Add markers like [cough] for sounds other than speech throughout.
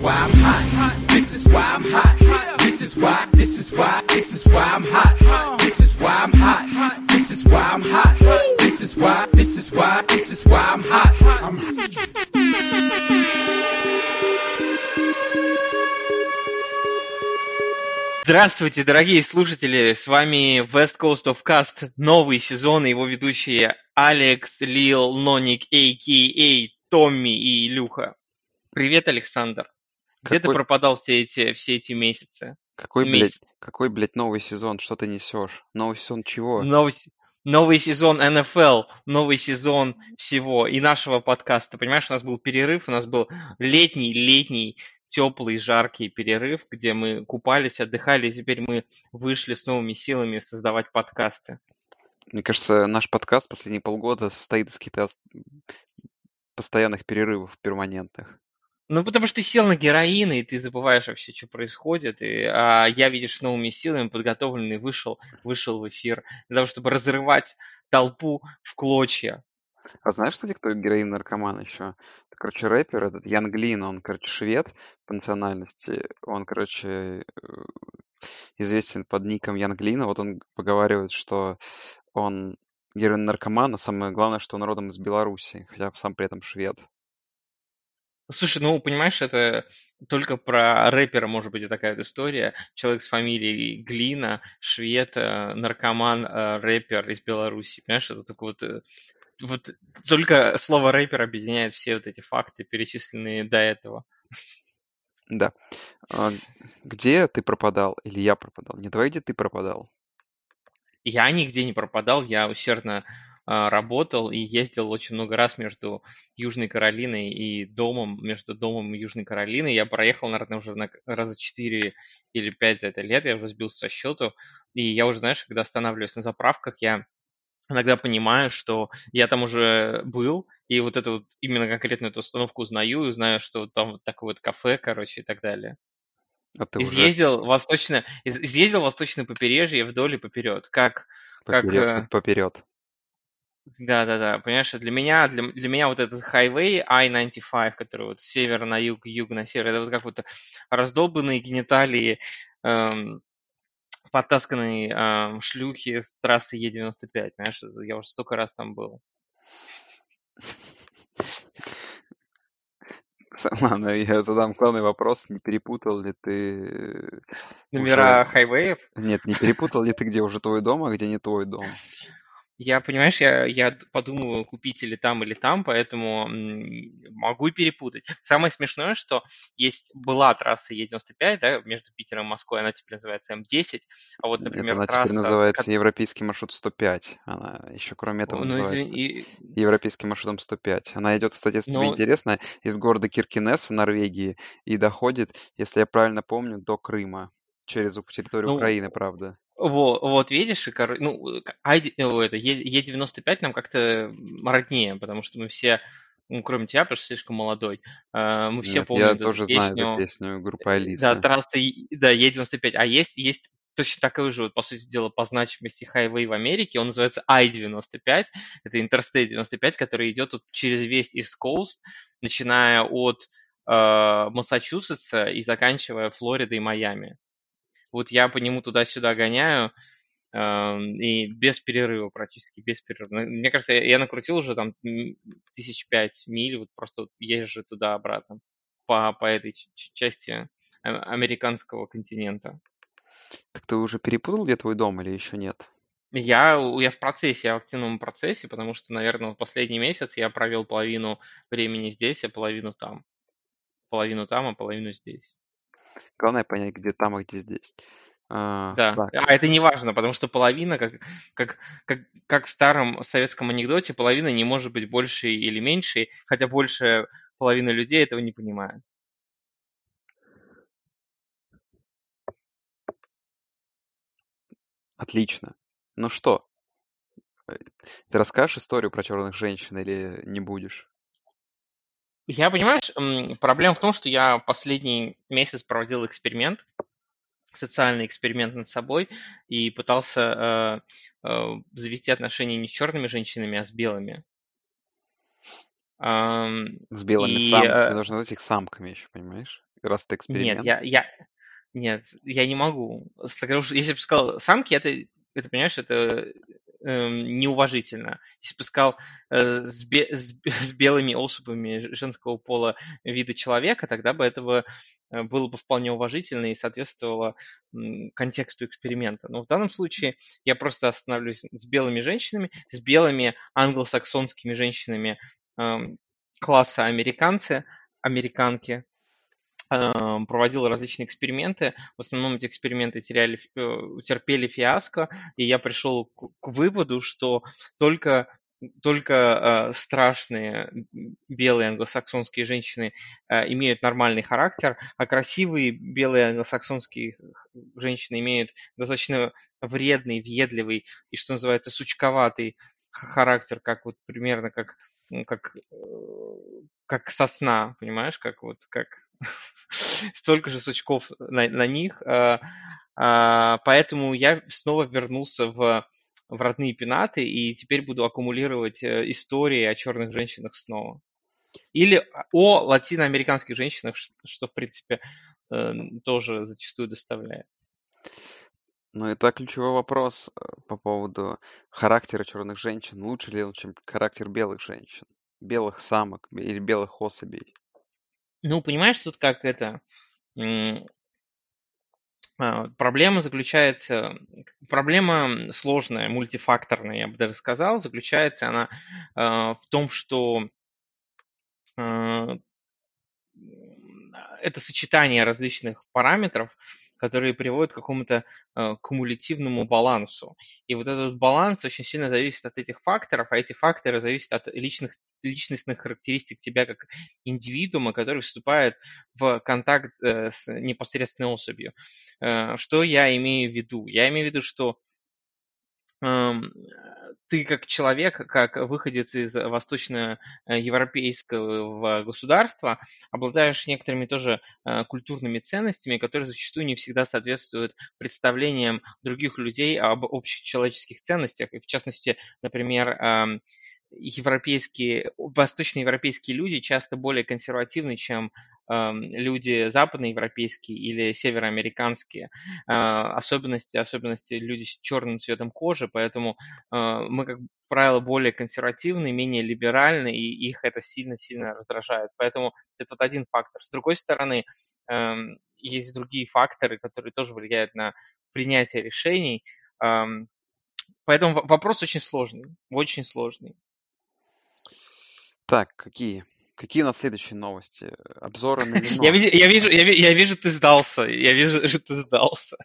why I'm hot. This is why I'm hot. This is why, this is why, this is why I'm hot. This is why I'm hot. This is why I'm hot. This is why, this is why, this is why I'm hot. I'm Здравствуйте, дорогие слушатели! С вами West Coast of Cast, новый сезон, и его ведущие Алекс, Лил, Ноник, а.к.а. Томми и Илюха. Привет, Александр. Где ты пропадал все эти, все эти месяцы? какой, блядь, Месяц. какой, блядь, новый сезон? Что ты несешь? Новый сезон чего? Новый, новый сезон НФЛ, новый сезон всего и нашего подкаста. Понимаешь, у нас был перерыв, у нас был летний, летний, теплый, жаркий перерыв, где мы купались, отдыхали, и теперь мы вышли с новыми силами создавать подкасты. Мне кажется, наш подкаст последние полгода состоит из каких-то ос- постоянных перерывов перманентных. Ну, потому что ты сел на героин, и ты забываешь вообще, что происходит. И, а я, видишь, с новыми силами подготовленный вышел, вышел в эфир для того, чтобы разрывать толпу в клочья. А знаешь, кстати, кто героин-наркоман еще? Это, короче, рэпер этот, Ян Глин, он, короче, швед по национальности. Он, короче, э, известен под ником Ян Глина. Вот он поговаривает, что он героин-наркоман, а самое главное, что он родом из Беларуси, хотя сам при этом швед. Слушай, ну, понимаешь, это только про рэпера может быть и такая вот история. Человек с фамилией Глина, швед, э, наркоман, э, рэпер из Беларуси. Понимаешь, это такой вот... э, Вот только слово рэпер объединяет все вот эти факты, перечисленные до этого. Да. А где ты пропадал? Или я пропадал? Не давай, где ты пропадал. Я нигде не пропадал, я усердно работал и ездил очень много раз между Южной Каролиной и домом, между домом и Южной Каролиной. Я проехал, наверное, уже на раза четыре или пять за это лет, я уже сбился со счету. И я уже, знаешь, когда останавливаюсь на заправках, я иногда понимаю, что я там уже был, и вот это вот именно конкретно эту остановку узнаю, и узнаю, что там вот такое вот кафе, короче, и так далее. А ты уже Изъездил восточное, из- изъездил восточное побережье вдоль и поперед, как как, поперед, э, поперед. Да-да-да, понимаешь, для меня, для, для меня вот этот хайвей I-95, который вот с севера на юг, юг на север, это вот как вот раздолбанные гениталии, эм, потасканные эм, шлюхи с трассы Е95, понимаешь, я уже столько раз там был. Ладно, я задам главный вопрос. Не перепутал ли ты э, Номера уже... хайвеев, Нет, не перепутал ли ты, где уже твой дом, а где не твой дом? Я, понимаешь, я, я подумываю купить или там, или там, поэтому могу и перепутать. Самое смешное, что есть была трасса Е95, да, между Питером и Москвой, она теперь называется М10, а вот, например, она теперь трасса, называется ко- Европейский маршрут 105. Она еще кроме этого ну, называется извини, и- Европейским маршрутом 105. Она идет, кстати, если тебе ну, интересно, из города Киркинесс в Норвегии и доходит, если я правильно помню, до Крыма. Через территорию ну, Украины, правда. Вот, вот видишь, и, ну, э, э, это, Е- Е95 нам как-то роднее, потому что мы все, ну, кроме тебя, потому что слишком молодой, э, мы все Нет, помним я эту тоже знаю эту песню, песню группы Да, Алисы. трасса, Е- да, Е95. А есть, есть точно такой же, вот, по сути дела, по значимости хайвей в Америке. Он называется I-95. Это Interstate 95, который идет вот через весь East Coast, начиная от э, Массачусетса и заканчивая Флоридой и Майами. Вот я по нему туда-сюда гоняю, эм, и без перерыва практически, без перерыва. Ну, Мне кажется, я, накрутил уже там тысяч пять миль, вот просто езжу туда-обратно по, по этой части а- американского континента. Так ты уже перепутал, где твой дом или еще нет? Я, я в процессе, я в активном процессе, потому что, наверное, последний месяц я провел половину времени здесь, а половину там. Половину там, а половину здесь. Главное понять, где там, а где здесь. А, Да, так, а это не важно, потому что половина, как, как, как, как в старом советском анекдоте, половина не может быть больше или меньше, хотя большая половина людей этого не понимает. отлично. Ну что, э, ты расскажешь историю про черных женщин или не будешь? Я, понимаешь, проблема в том, что я последний месяц проводил эксперимент, социальный эксперимент над собой и пытался э, э, завести отношения не с черными женщинами, а с белыми. С белыми И самками. э, Ты должен назвать их самками еще, понимаешь? раз Нет, эксперимент. я, я, нет, я не могу. Если бы сказал самки, это, это понимаешь, это эм, неуважительно. Если э, с, бе- с [laughs] с белыми особями женского пола вида человека, тогда бы этого э, было бы вполне уважительно и соответствовало контексту эксперимента. Но в данном случае я просто остановлюсь с белыми женщинами, с белыми англосаксонскими женщинами эм, класса американцы, американки, проводил различные эксперименты. В основном эти эксперименты теряли, э, терпели фиаско, и я пришел к, выводу, что только, только э, страшные белые англосаксонские женщины э, имеют нормальный характер, а красивые белые англосаксонские женщины имеют достаточно вредный, въедливый и, что называется, сучковатый характер, как вот примерно как, как, э, как сосна, понимаешь, как вот как [laughs] столько же сучков на, на них. а, а, Поэтому я снова вернулся в, в родные пенаты и теперь буду аккумулировать э, истории о черных женщинах снова. Или о латиноамериканских женщинах, что, в принципе, тоже зачастую доставляет. Ну, это ключевой вопрос по поводу характера черных женщин. Лучше ли он, чем характер белых женщин? Белых самок или белых особей? Ну, понимаешь, тут как это... а, Проблема заключается, проблема сложная, мультифакторная, я бы даже сказал, заключается она а, в том, что а, это сочетание различных параметров, которые приводят к какому-то э, кумулятивному балансу. И вот этот баланс очень сильно зависит от этих факторов, а эти факторы зависят от личных, личностных характеристик тебя как индивидуума, который вступает в контакт э, с непосредственной особью. Э, что я имею в виду? Я имею в виду, что ты как человек, как выходец из восточноевропейского государства, обладаешь некоторыми тоже э, культурными ценностями, которые зачастую не всегда соответствуют представлениям других людей об общечеловеческих ценностях. И в частности, например, европейские, восточноевропейские люди часто более консервативны, чем эм, люди западноевропейские или североамериканские. Э, особенности, особенности люди с черным цветом кожи, поэтому э, мы, как правило, более консервативны, менее либеральны, и их это сильно-сильно раздражает. Поэтому это вот один фактор. С другой стороны, эм, есть другие факторы, которые тоже влияют на принятие решений. Эм, Поэтому вопрос очень сложный, очень сложный. Так, какие? Какие у нас следующие новости? Обзоры на [laughs] Я вино. вижу, я вижу, я я вижу, ты сдался. Я вижу, [laughs] что ты сдался.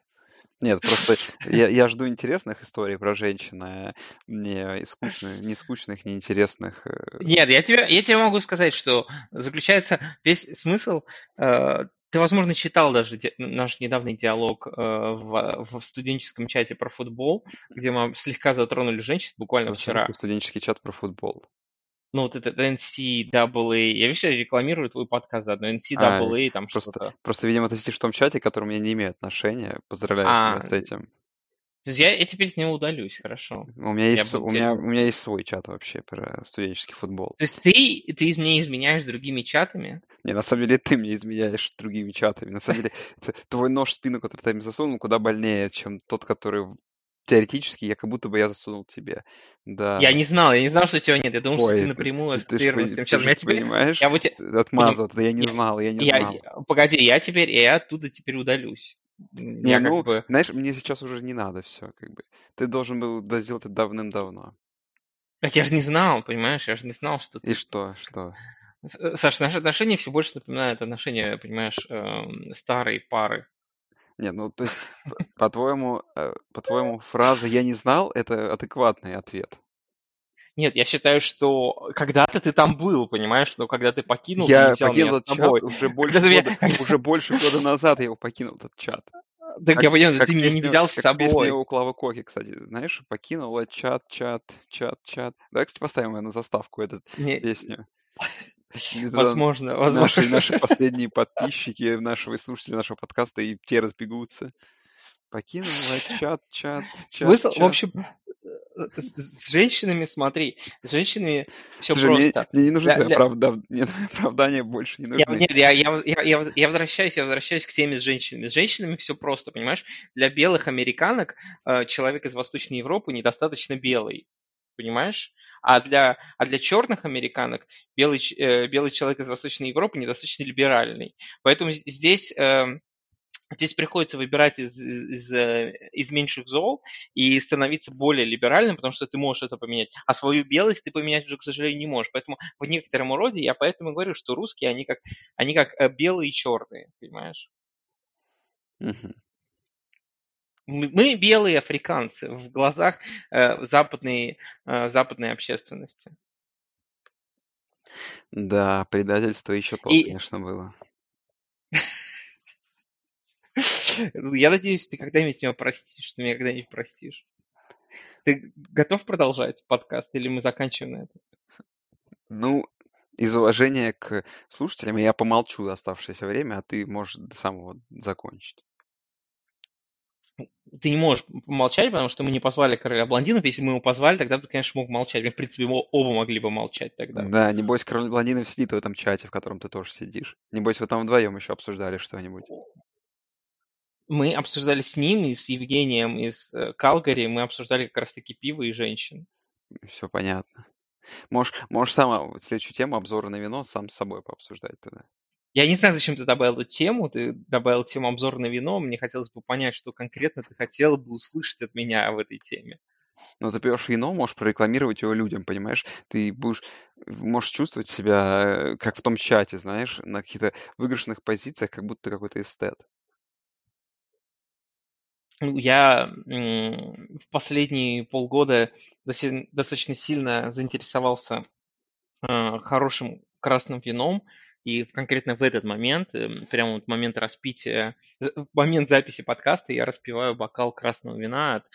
Нет, просто [laughs] я, я жду интересных историй про женщин, а не скучных, не скучных, не интересных. э. Нет, я тебе, я тебе могу сказать, что заключается весь смысл. э, ты, возможно, читал даже ди- наш недавний диалог э, в, в студенческом чате про футбол, где мы слегка затронули женщин буквально Зачем вчера. студенческий чат про футбол? Ну, вот этот NCAA. Я, я рекламирую твой подкаст заодно. А, NCAA, там просто, что-то. просто, видимо, ты сидишь в том чате, который у меня не имеет отношения. Поздравляю А, с этим. то есть я, я теперь с него удалюсь, хорошо. У меня Я есть, у меня, То у меня есть свой чат вообще про студенческий футбол. есть ты, ты меня изменяешь другими чатами? Не, на самом деле ты мне изменяешь другими чатами. На самом деле [laughs] твой нож в спину, который ты мне засунул, куда больнее, чем тот, который теоретически я как будто бы я засунул тебе. Я Да. не знал, я не знал, что тебя нет. Я думал, что ты Ой, напрямую ты, ж ассоциирован с тем же Я теперь, понимаешь, я вот, отмазываться, я не я, знал, я не я, знал. погоди, я теперь, я оттуда теперь удалюсь. Не, Я как ну, бы, знаешь, мне сейчас уже не надо все, как бы. Ты должен был сделать это давным-давно. так я же не знал, понимаешь, я же не знал, что И ты... что, что? С- Саш, наши отношения все больше напоминают отношения, понимаешь, эм, старой пары. Нет, ну, то есть, по-твоему, э, по-твоему, фраза «я не знал» — это адекватный ответ. Нет, я считаю, что когда-то ты там был, понимаешь, но когда ты покинул, ты не Я меня покинул этот чат уже [laughs] больше ты года, [laughs] уже больше года назад я его покинул, этот чат. Так Как, я понял, ты меня не взял с как собой. у Клавы Коки, кстати, знаешь, покинул этот чат, чат, чат, чат. Давай, кстати, поставим ее на заставку, эту Не, песню. Тогда возможно, наши, возможно. наши последние подписчики, наши слушатели нашего подкаста, и те разбегутся. Покинул этот чат, чат, чат, Смысл, в чат. общем, с, с женщинами, смотри, с женщинами все Слушай, мне, просто. мне не нужны Для, для... оправда- нет, [laughs] оправдания больше не Я, нужны. нет, я, я, я, я, я возвращаюсь, я возвращаюсь к теме с женщинами. С женщинами все просто, понимаешь? Для белых американок э, человек из Восточной Европы недостаточно белый, понимаешь? А для, а для черных американок белый, э, белый человек из Восточной Европы недостаточно либеральный. Поэтому здесь, э, здесь приходится выбирать из, из, э, из меньших зол и становиться более либеральным, потому что ты можешь это поменять. А свою белость ты поменять уже, к сожалению, не можешь. Поэтому в некотором роде я поэтому говорю, что русские, они как, они как э, белые и черные, понимаешь? Мгм. Мы белые африканцы в глазах э, западной, э, западной общественности. Да, предательство еще то, И конечно, было. [laughs] я надеюсь, ты когда-нибудь меня простишь, ты меня когда-нибудь простишь. Ты готов продолжать подкаст или мы заканчиваем на этом? Ну, из уважения к слушателям я помолчу оставшееся время, а ты можешь до самого закончить. Ты не можешь молчать, потому что мы не позвали короля блондинов. Если мы его позвали, тогда ты, конечно, мог молчать. Мы, в принципе, мы оба могли бы молчать тогда. Да, небось, король блондинов сидит в этом чате, в котором ты тоже сидишь. Небось, вы там вдвоем еще обсуждали что-нибудь. Мы обсуждали с ним и с Евгением из э, Калгари, мы обсуждали как раз-таки пиво и женщин. Все понятно. Можешь, можешь сама следующую тему обзора на вино сам с собой пообсуждать тогда. Я не знаю, зачем ты добавил эту тему. Ты добавил тему обзор на вино. Мне хотелось бы понять, что конкретно ты хотела бы услышать от меня в этой теме. Но ты пьешь вино, можешь прорекламировать его людям, понимаешь? Ты будешь, можешь чувствовать себя, э, как в том чате, знаешь, на каких-то выигрышных позициях, как будто ты какой-то эстет. Ну, Я в последние полгода достаточно сильно заинтересовался э, хорошим красным вином. И конкретно в этот момент, эм, прямо вот момент распития, момент записи подкаста я распиваю бокал красного вина от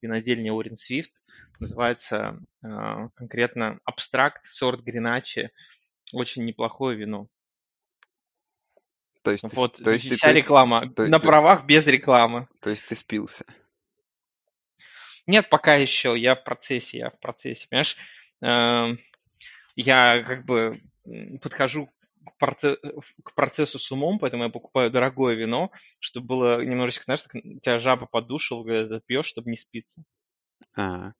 винодельни Орин Свифт. Называется э, конкретно абстракт, сорт Гриначи. Очень неплохое вино. То есть ты, Вот то есть вся ты- реклама. то- На правах без рекламы. то есть ты спился. Нет, пока еще. Я в процессе, я в процессе. Понимаешь, Эм, я как бы подхожу к, проце- к процессу с умом, поэтому я покупаю дорогое вино, чтобы было немножечко, знаешь, так тебя жаба подушила, когда ты пьешь, чтобы не спиться. А,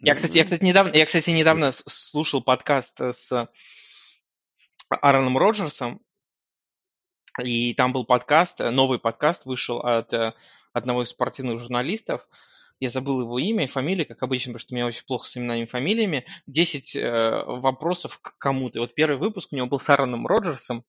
Я, кстати, я, кстати, недавно, я, кстати, недавно слушал подкаст э, с Аароном Роджерсом, и там был подкаст, э, новый подкаст вышел от э, одного из спортивных журналистов. Я забыл его имя и фамилию, как обычно, потому что у меня очень плохо с именами и фамилиями. 10 э, вопросов к кому-то. Вот первый выпуск у него был с Аароном Роджерсом.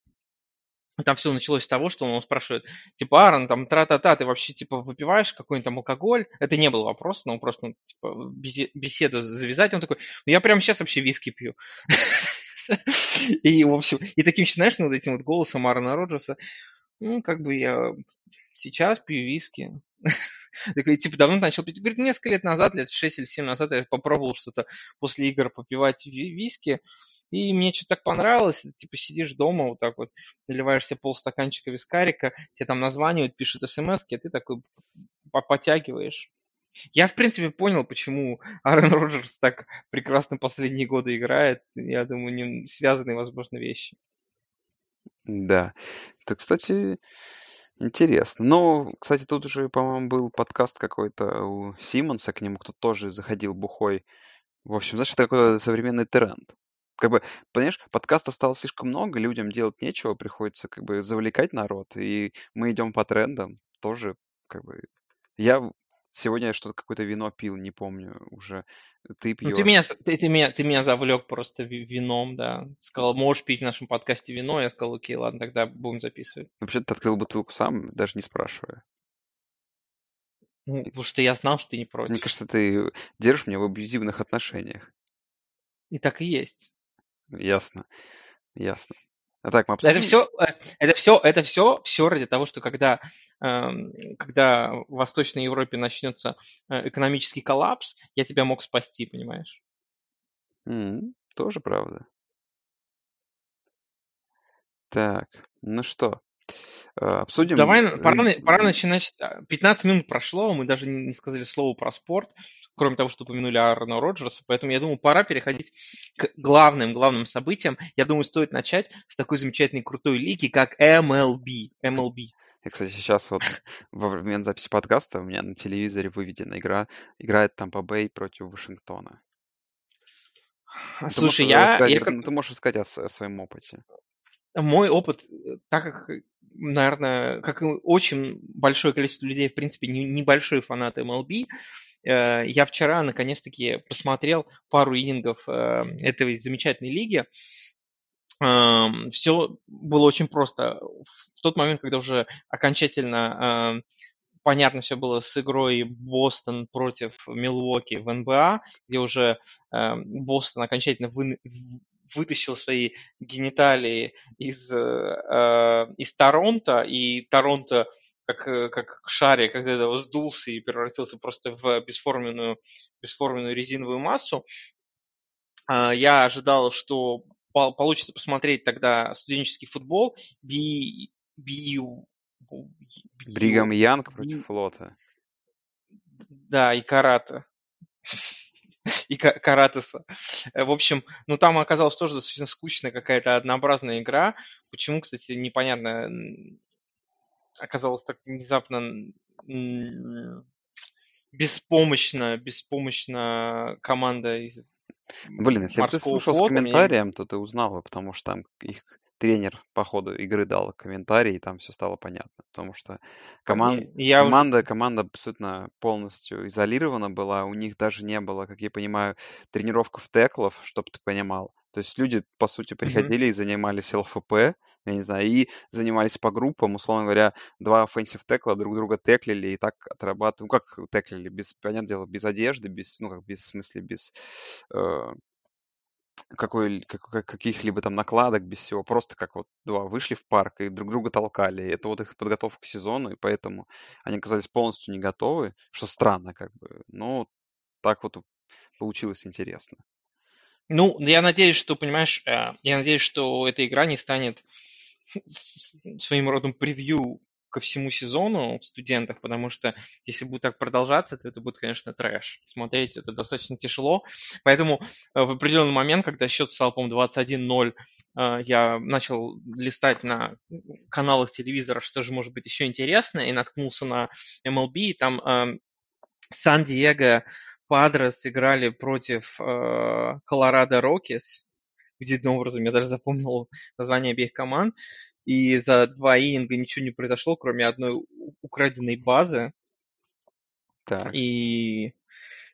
Там все началось с того, что он его спрашивает, типа, Аарон, там, тра-та-та, ты вообще, типа, выпиваешь какой-нибудь там алкоголь? Это не был вопрос, но он просто, ну, типа, беседу завязать. Он такой, ну, я прямо сейчас вообще виски пью. [laughs] И, в общем, и таким, знаешь, над этим вот голосом Аарона Роджерса, ну, как бы я сейчас пью виски. [laughs] Такой, типа, давно начал пить. Говорит, несколько лет назад, лет 6 или 7 назад я попробовал что-то после игр попивать ви- виски, и мне что-то так понравилось. Типа, сидишь дома, вот так вот, наливаешь себе полстаканчика вискарика, тебе там названивают, пишут смс а ты такой по- потягиваешь. Я, в принципе, понял, почему Аарон Роджерс так прекрасно последние годы играет. Я думаю, не связанные, возможно, вещи. Да. Это, кстати, интересно. Ну, кстати, тут уже, по-моему, был подкаст какой-то у Симмонса, к нему кто-то тоже заходил бухой. В общем, знаешь, это какой-то современный тренд. Как бы, понимаешь, подкастов стало слишком много, людям делать нечего, приходится как бы завлекать народ, и мы идем по трендам тоже, как бы. Я сегодня что-то какое-то вино пил, не помню уже. Ты Ну, ты пьешь. меня, ты, ты меня, ты меня завлек просто ви- вином, да. Сказал, можешь пить в нашем подкасте вино. Я сказал, окей, ладно, тогда будем записывать. Вообще, ты открыл бутылку сам, даже не спрашивая. Ну, потому что я знал, что ты не Мне против. кажется, ты держишь меня в абьюзивных отношениях. И так и есть. Ясно, ясно. А так, мы Это обсудим? все, это все, это все, все ради того, что когда, эм, когда в Восточной Европе начнется э, экономический коллапс, я тебя мог спасти, понимаешь? М, Тоже правда. Так, ну что, Обсудим. Давай, пора, пора начинать. 15 минут прошло, мы даже не сказали слово про спорт, кроме того, что упомянули Аарона Роджерса, поэтому я думаю, пора переходить к главным, главным событиям. Я думаю, стоит начать с такой замечательной крутой лиги, как MLB. MLB. И, кстати, сейчас вот [laughs] во время записи подкаста у меня на телевизоре выведена игра. Играет Тампа Бэй против Вашингтона. Слушай, ты я... Сказать, я... Ты можешь сказать о, о своем опыте. Мой опыт, э, так как, наверное, как и очень большое количество людей, в принципе, небольшой фанат MLB, э, я вчера наконец-таки посмотрел пару инингов э, этой замечательной лиги. Эм, Все было очень просто. В тот момент, когда уже окончательно понятно все было с игрой Бостон против Милуоки в НБА, где уже Бостон окончательно вы, вытащил свои гениталии из, э, из Торонто, и Торонто как, как шарик, когда это сдулся и превратился просто в бесформенную, бесформенную резиновую массу. Э, я ожидал, что получится посмотреть тогда студенческий футбол, би, би, Бригам Янг против флота. Да, и карата. [laughs] и Каратеса. Э, в общем, ну там оказалась тоже достаточно скучная какая-то однообразная игра. Почему, кстати, непонятно, оказалось так внезапно беспомощно, беспомощно команда из Блин, если бы ты слушал с комментарием, меня... то ты узнал бы, потому что там их тренер по ходу игры дал комментарий, и там все стало понятно. Потому что коман... я команда, уже... команда абсолютно полностью изолирована была. У них даже не было, как я понимаю, тренировков теклов, чтобы ты понимал. То есть люди, по сути, приходили mm-hmm. и занимались ЛФП, я не знаю, и занимались по группам, условно говоря, два offensive текла друг друга теклили и так отрабатывали, ну как теклили, без, понятное дело, без одежды, без, ну как, без, в смысле, без э, какой, как, каких-либо там накладок, без всего, просто как вот два вышли в парк и друг друга толкали. Это вот их подготовка к сезону, и поэтому они оказались полностью не готовы, что странно как бы, но так вот получилось интересно. Ну, я надеюсь, что, понимаешь, э, я надеюсь, что эта игра не станет [laughs] своим родом превью ко всему сезону в студентах, потому что если будет так продолжаться, то это будет, конечно, трэш. Смотреть это достаточно тяжело. Поэтому э, в определенный момент, когда счет стал, по-моему, 21-0, э, я начал листать на каналах телевизора, что же может быть еще интересно, и наткнулся на MLB, и там эм, Сан-Диего Падрес играли против Колорадо Рокис, удивительным образом я даже запомнил название обеих команд, и за два ининга ничего не произошло, кроме одной украденной базы. Так. И,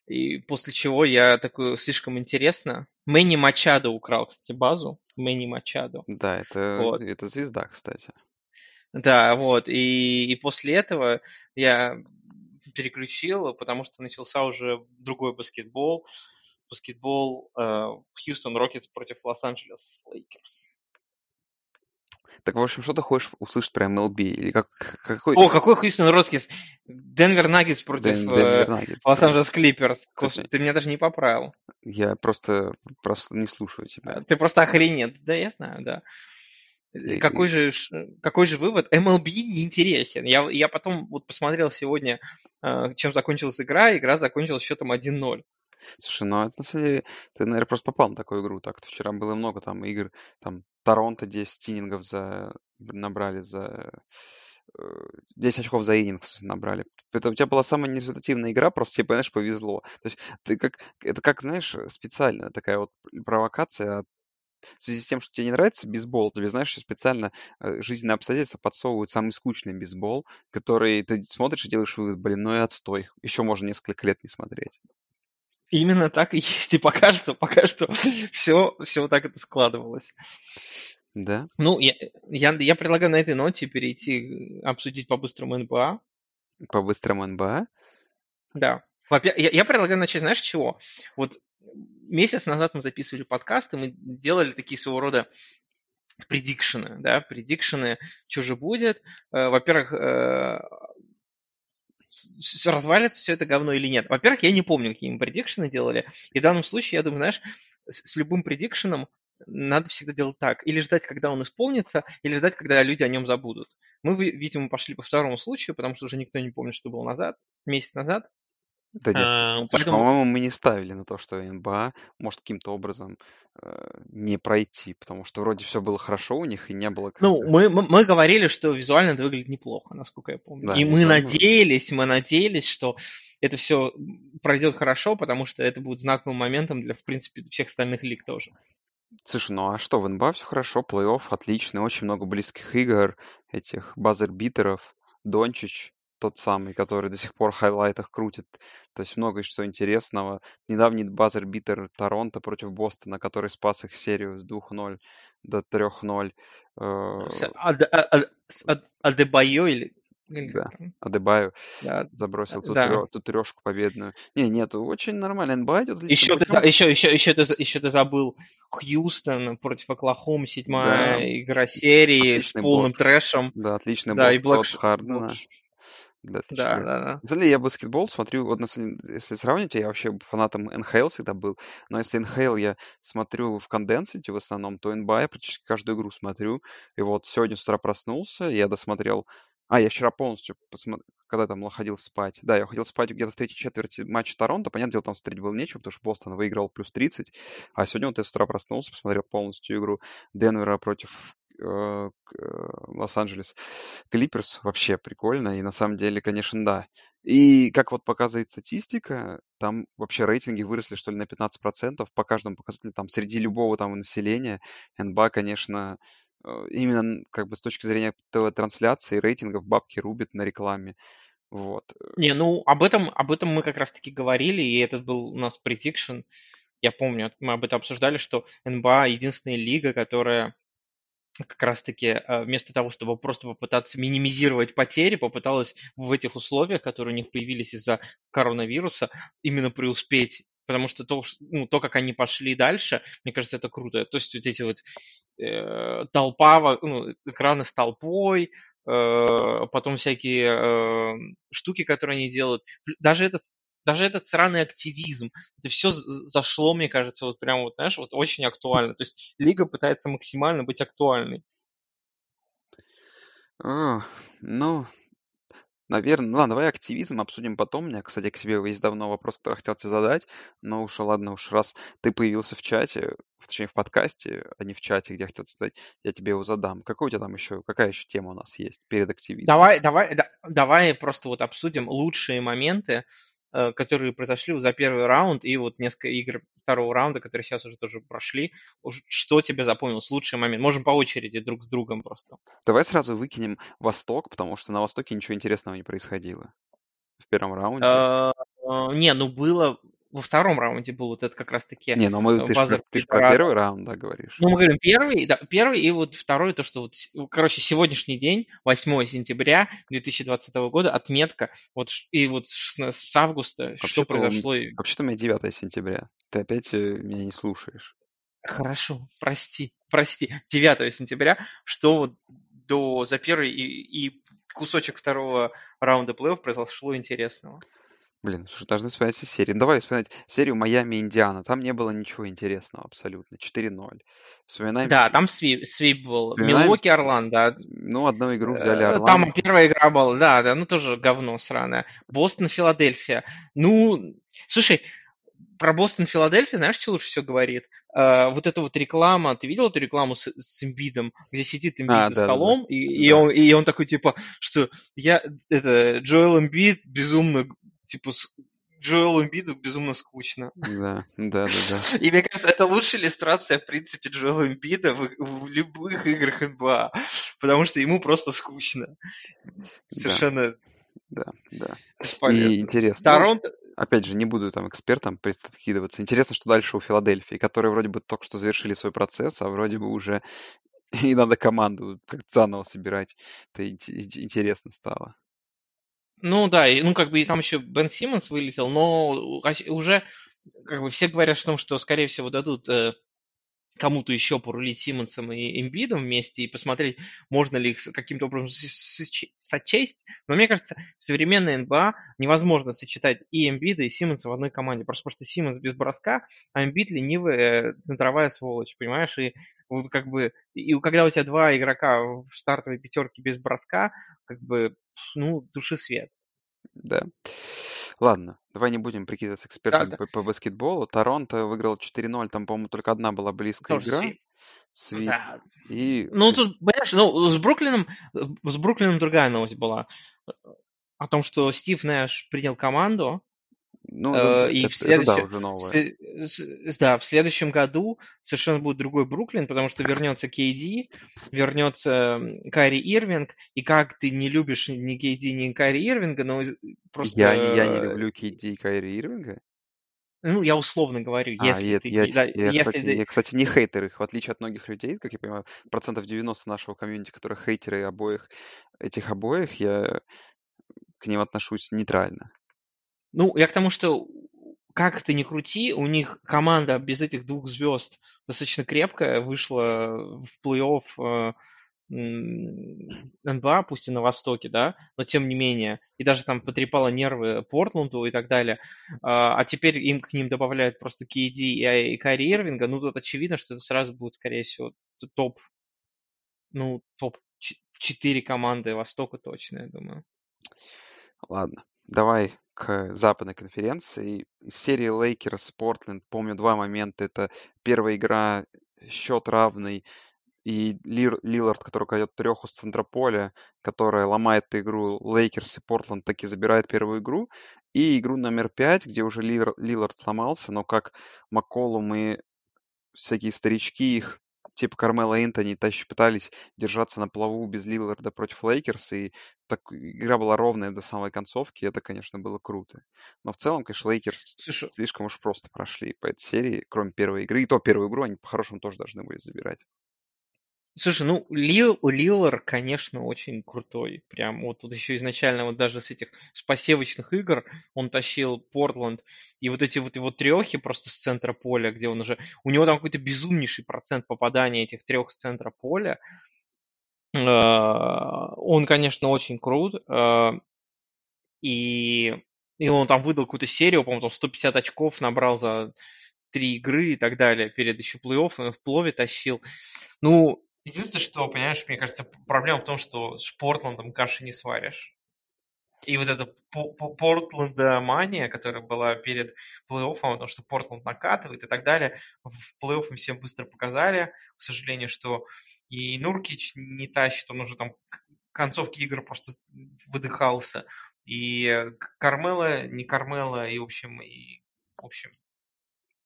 и после чего я такой, слишком интересно. Мэнни Мачадо украл, кстати, базу. Мэнни Мачадо. Да, это, вот. это звезда, кстати. Да, вот. И, и после этого я переключил, потому что начался уже другой баскетбол. Баскетбол э, Houston Rockets против Лос-Анджелес Lakers. Так, в общем, что ты хочешь услышать про MLB? Или как, какой... О, какой Houston Rockets? Denver Nuggets против э, Лос-Анджелес Клиперс. Ты меня даже не поправил. Я просто, просто не слушаю тебя. Ты просто охренел. Да, я знаю, да. И... Какой же, какой же вывод? MLB не интересен. Я, я потом вот посмотрел сегодня, э, чем закончилась игра. Игра закончилась счетом 1-0. Слушай, ну это на самом деле, ты, наверное, просто попал на такую игру. Так-то вчера было много там игр, там Торонто 10 инингов за, набрали за 10 э, очков за ининг набрали. Это у тебя была самая нерезультативная игра, просто тебе, понимаешь, повезло. То есть ты как, это как, знаешь, специальная такая вот провокация в связи с тем, что тебе не нравится бейсбол, тебе, знаешь, специально э, жизненные обстоятельства подсовывают самый скучный бейсбол, который ты смотришь и делаешь вывод, блин, ну и отстой. Еще можно несколько лет не смотреть. Именно так и есть. И пока что, пока что [laughs] все, все так это складывалось. Да. Ну, я, я, я предлагаю на этой ноте перейти, обсудить по-быстрому НБА. По-быстрому НБА? Да. Я, я предлагаю начать, знаешь, чего? Вот месяц назад мы записывали подкаст, и мы делали такие своего рода предикшены, да, предикшены, что же будет. Э, во-первых, э, развалится все это говно или нет. Во-первых, я не помню, какие мы предикшены делали. И в данном случае, я думаю, знаешь, с, с любым предикшеном надо всегда делать так. Или ждать, когда он исполнится, или ждать, когда люди о нем забудут. Мы, видимо, пошли по второму случаю, потому что уже никто не помнит, что было назад, месяц назад. Да нет, А, слушай, поэтому, по-моему, мы не ставили на то, что НБА может каким-то образом э, не пройти, потому что вроде все было хорошо у них и не было ну, мы, мы, мы говорили, что визуально это выглядит неплохо, насколько я помню. Да, И мы надеялись, мы надеялись, что это все пройдет хорошо, потому что это будет знаковым моментом для, в принципе, всех остальных лиг тоже. Слушай, ну а что, в НБА все хорошо, плей-офф отличный, очень много близких игр, этих buzzer-beater ов, Дончич тот самый, который до сих пор в highlight ах крутит. То есть много что интересного. Недавний buzzer-beater Торонто против Бостона, который спас их серию с 2-0 до 3-0. Э, С Ад- А- А- с Ад- Адебайо или... Да. Адебайо. Да, забросил тут, да. тут трешку победную. Не, нет, очень нормально. НБА идет Еще ты, за- еще, еще, еще, ты, еще ты забыл Хьюстон против Оклахомы, седьмая Да, игра серии с отличный полным блок. трэшем. Да, отличный Да, и блок Блэк Хардена Блэк Ш- для Да, да, да. На самом деле я баскетбол смотрю, вот на самом деле, если сравнить, я вообще фанатом НХЛ всегда был, но если НХЛ я смотрю в конденсите в основном, то НБА я практически каждую игру смотрю. И вот сегодня с утра проснулся, я досмотрел... А, я вчера полностью, посмо- когда там ходил спать. Да, я ходил спать где-то в третьей четверти матча Торонто. Понятное дело, там смотреть было нечего, потому что Бостон выиграл плюс 30. А сегодня вот я с утра проснулся, посмотрел полностью игру Денвера против э, э, Лос-Анджелес. Клиперс вообще прикольно, и на самом деле, конечно, да. И как вот показывает статистика, там вообще рейтинги выросли, что ли, на 15% по каждому показателю, там, среди любого там населения. НБА, конечно, э, именно как бы с точки зрения ТВ-трансляции, рейтингов бабки рубит на рекламе. Вот. Не, ну об этом, об этом мы как раз-таки говорили, и этот был у нас prediction. Я помню, мы об этом обсуждали, что НБА единственная лига, которая как раз-таки э, вместо того, чтобы просто попытаться минимизировать потери, попыталась в этих условиях, которые у них появились из-за коронавируса, именно преуспеть. Потому что то, ну, то, как они пошли дальше, мне кажется, это круто. То есть вот эти вот э, толпа, ну, экраны с толпой, э, потом всякие э, штуки, которые они делают. Даже этот, даже этот сраный активизм, это все зашло, мне кажется, вот прям вот, знаешь, вот очень актуально. То есть лига пытается максимально быть актуальной. О, ну, наверное, ну ладно, давай активизм обсудим потом. У меня, кстати, к тебе есть давно вопрос, который хотел тебе задать. Но уж ладно, уж раз ты появился в чате, точнее в подкасте, а не в чате, где я хотел сказать, я тебе его задам. Какой у тебя там еще, какая еще тема у нас есть перед активизмом? Давай, давай, да- давай просто вот обсудим лучшие моменты, которые произошли за первый раунд и вот несколько игр второго раунда, которые сейчас уже тоже прошли. Что тебе запомнилось? Лучший момент. Можем по очереди друг с другом просто. Давай сразу выкинем Восток, потому что на Востоке ничего интересного не происходило в первом раунде. Э, э, Не, ну было во втором раунде был вот это как раз-таки Не, ну мы, э, ты же про первый раунд, да, говоришь? Ну, мы говорим первый, да, первый и вот второй, то, что вот, ну, короче, сегодняшний день, 8 сентября 2020 года, отметка, вот, и вот с, с августа, что Вообще-то, у м- произошло, вообще-то у меня 9 сентября. Ты опять э, меня не слушаешь. хорошо, прости, прости, 9 сентября, что вот до, за первый и, и кусочек второго раунда плей-офф произошло интересного. Блин, слушай, должны вспоминать все серии. Ну, давай вспоминать серию Майами-Индиана. Там не было ничего интересного абсолютно. 4-0. Вспоминаем, Да, там свип, свип был. вспоминаем, Милуоки, Орландо. ну, одну игру взяли Э, Там Орландо. первая игра была, да, да, ну тоже говно сраное. Бостон, Филадельфия. Ну, слушай, про Бостон, Филадельфия, знаешь, что лучше всего говорит? Э, вот эта вот реклама, ты видел эту рекламу с, с Эмбидом, где сидит Эмбид А, за да, да, да. столом, и, и, Да. он, и он такой, типа, что я, это, Джоэл Эмбид безумно, типа, Джоэлу Эмбиду безумно скучно. Да, да, да, да. [laughs] И мне кажется, это лучшая иллюстрация, в принципе, Джоэла Эмбида в, в любых играх НБА, потому что ему просто скучно. Совершенно да, да. И бесполезно. интересно. Ну, Торонто, опять же, не буду там экспертом прикидываться. Интересно, что дальше у Филадельфии, которые вроде бы только что завершили свой процесс, а вроде бы уже [laughs] и надо команду как-то заново собирать. Это ин- ин- интересно стало. Ну да, и, ну как бы и там еще Бен Симмонс вылетел, но уже как бы все говорят о том, что скорее всего дадут э, кому-то еще порулить Симмонсом и Эмбидом вместе и посмотреть, можно ли их каким-то образом сочесть. Но мне кажется, в современной НБА невозможно сочетать и Эмбида, и Симмонса в одной команде. Просто потому что Симмонс без броска, а Эмбид ленивая центровая сволочь, понимаешь? И вот как бы, и когда у тебя два игрока в стартовой пятерке без броска, как бы, ну, души свет. Да. Ладно, давай не будем прикидываться экспертами да, по, по баскетболу. Торонто выиграл 4-0, там, по-моему, только одна была близкая Тоже игра. Свип. Да. И... Ну, тут, понимаешь, ну, с Бруклином, с Бруклином другая новость была. О том, что Стив Нэш принял команду, ну, э, и это, в следующем, это, да, уже новое. В, да, в следующем году совершенно будет другой Бруклин, потому что вернется Кейди, вернется Кари Ирвинг, и как ты не любишь ни Кейди, ни Кари Ирвинга, но просто... Я, я не люблю Кейди и Кари Ирвинга? Ну, я условно говорю, а, если я, ты... Я, да, я, если кстати, ты... я, кстати, не хейтер их, в отличие от многих людей, как я понимаю, процентов 90 нашего комьюнити, которые хейтеры обоих, этих обоих, я к ним отношусь нейтрально. Ну, я к тому, что как ты ни крути, у них команда без этих двух звезд достаточно крепкая, вышла в плей-офф э, НБА, пусть и на Востоке, да, но тем не менее, и даже там потрепала нервы Портленду и так далее, а, а теперь им к ним добавляют просто KD и, и Кайри Ирвинга, ну тут очевидно, что это сразу будет, скорее всего, топ, ну, топ 4 команды Востока точно, я думаю. Ладно, давай к западной конференции. Из серии Лейкерс, Портленд, помню два момента. Это первая игра, счет равный, и Лилард, который кладет треху с центра поля, которая ломает игру Лейкерс и Портленд, таки забирает первую игру. И игру номер пять, где уже Лилард сломался, но как Макколум и всякие старички их типа Кармело Энтони тащ, пытались держаться на плаву без Лилларда против Лейкерс, и так, игра была ровная до самой концовки, и это, конечно, было круто. Но в целом, конечно, Лейкерс Слушай, слишком уж просто прошли по этой серии, кроме первой игры. И то первую игру они по-хорошему тоже должны были забирать. Слушай, ну Лил, Лилар, конечно, очень крутой. Прям вот тут еще изначально вот даже с этих посевочных игр он тащил Портленд. И вот эти вот его трехи просто с центра поля, где он уже... У него там какой-то безумнейший процент попадания этих трех с центра поля. Э, он, конечно, очень крут. Э, и, и он там выдал какую-то серию, по-моему, там 150 очков набрал за три игры и так далее. Перед еще плей-офф в плове тащил. Ну, Единственное, что, понимаешь, мне кажется, проблема в том, что с Портландом каши не сваришь. И вот эта Портленда мания, которая была перед плей-оффом, потому что Портленд накатывает и так далее, в плей-офф им всем быстро показали, к сожалению, что и Нуркич не тащит, он уже там концовки игр просто выдыхался. И Кармела, не Кармела, и, в общем, и, в общем,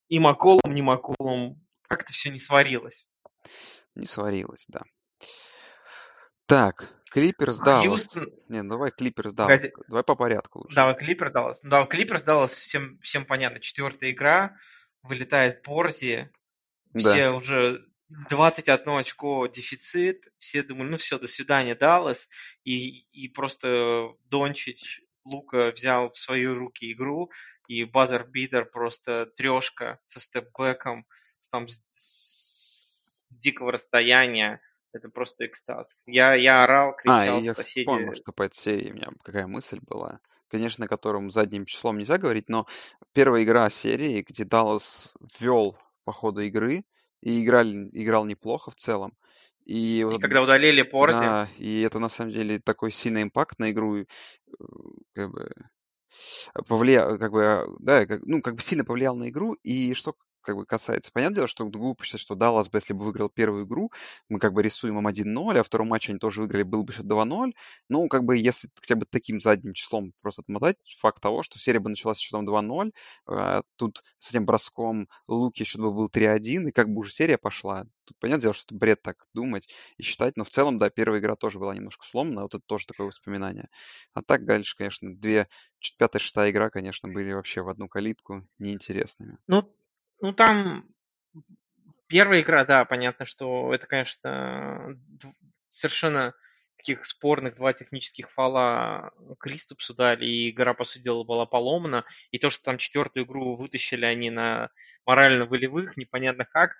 и Маколом, не Маколом, как-то все не сварилось. Не сварилась, да. Так, Клиперс Даллас. Хьюстон... Не, ну давай Клиперс Даллас. Давай по порядку лучше. Давай Клиперс Даллас. Да, Клиперс Даллас всем, всем понятно. Четвертая игра, вылетает Порти. Да. Все уже 21 очко дефицит. Все думали, ну все, до свидания, Даллас. И, и просто Дончич Лука взял в свои руки игру. И базер битер просто трешка со степбэком. Там дикого расстояния. Это просто экстаз. Я, я орал, кричал, а, я соседи... вспомнил, что по этой серии у меня какая мысль была. Конечно, о котором задним числом нельзя говорить, но первая игра серии, где Даллас ввел по ходу игры и играл, играл неплохо в целом. И, и вот, когда удалили Порзи. Да, и это на самом деле такой сильный импакт на игру, как бы повлиял, как бы, да, как, ну, как бы сильно повлиял на игру. И что как бы касается. Понятное дело, что глупо считать, что Даллас бы, если бы выиграл первую игру, мы как бы рисуем им 1-0, а втором матче они тоже выиграли, был бы счет 2-0. Ну, как бы если хотя бы таким задним числом просто отмотать, факт того, что серия бы началась с счетом 2-0, а тут с этим броском Луки счет бы был 3-1, и как бы уже серия пошла. Тут понятное дело, что это бред так думать и считать, но в целом, да, первая игра тоже была немножко сломана, вот это тоже такое воспоминание. А так дальше, конечно, две, пятая, шестая игра, конечно, были вообще в одну калитку неинтересными. Ну, ну, там первая игра, да, понятно, что это, конечно, совершенно таких спорных два технических фала Криступсу дали, и игра, по сути дела, была поломана. И то, что там четвертую игру вытащили они на морально-волевых, непонятно как,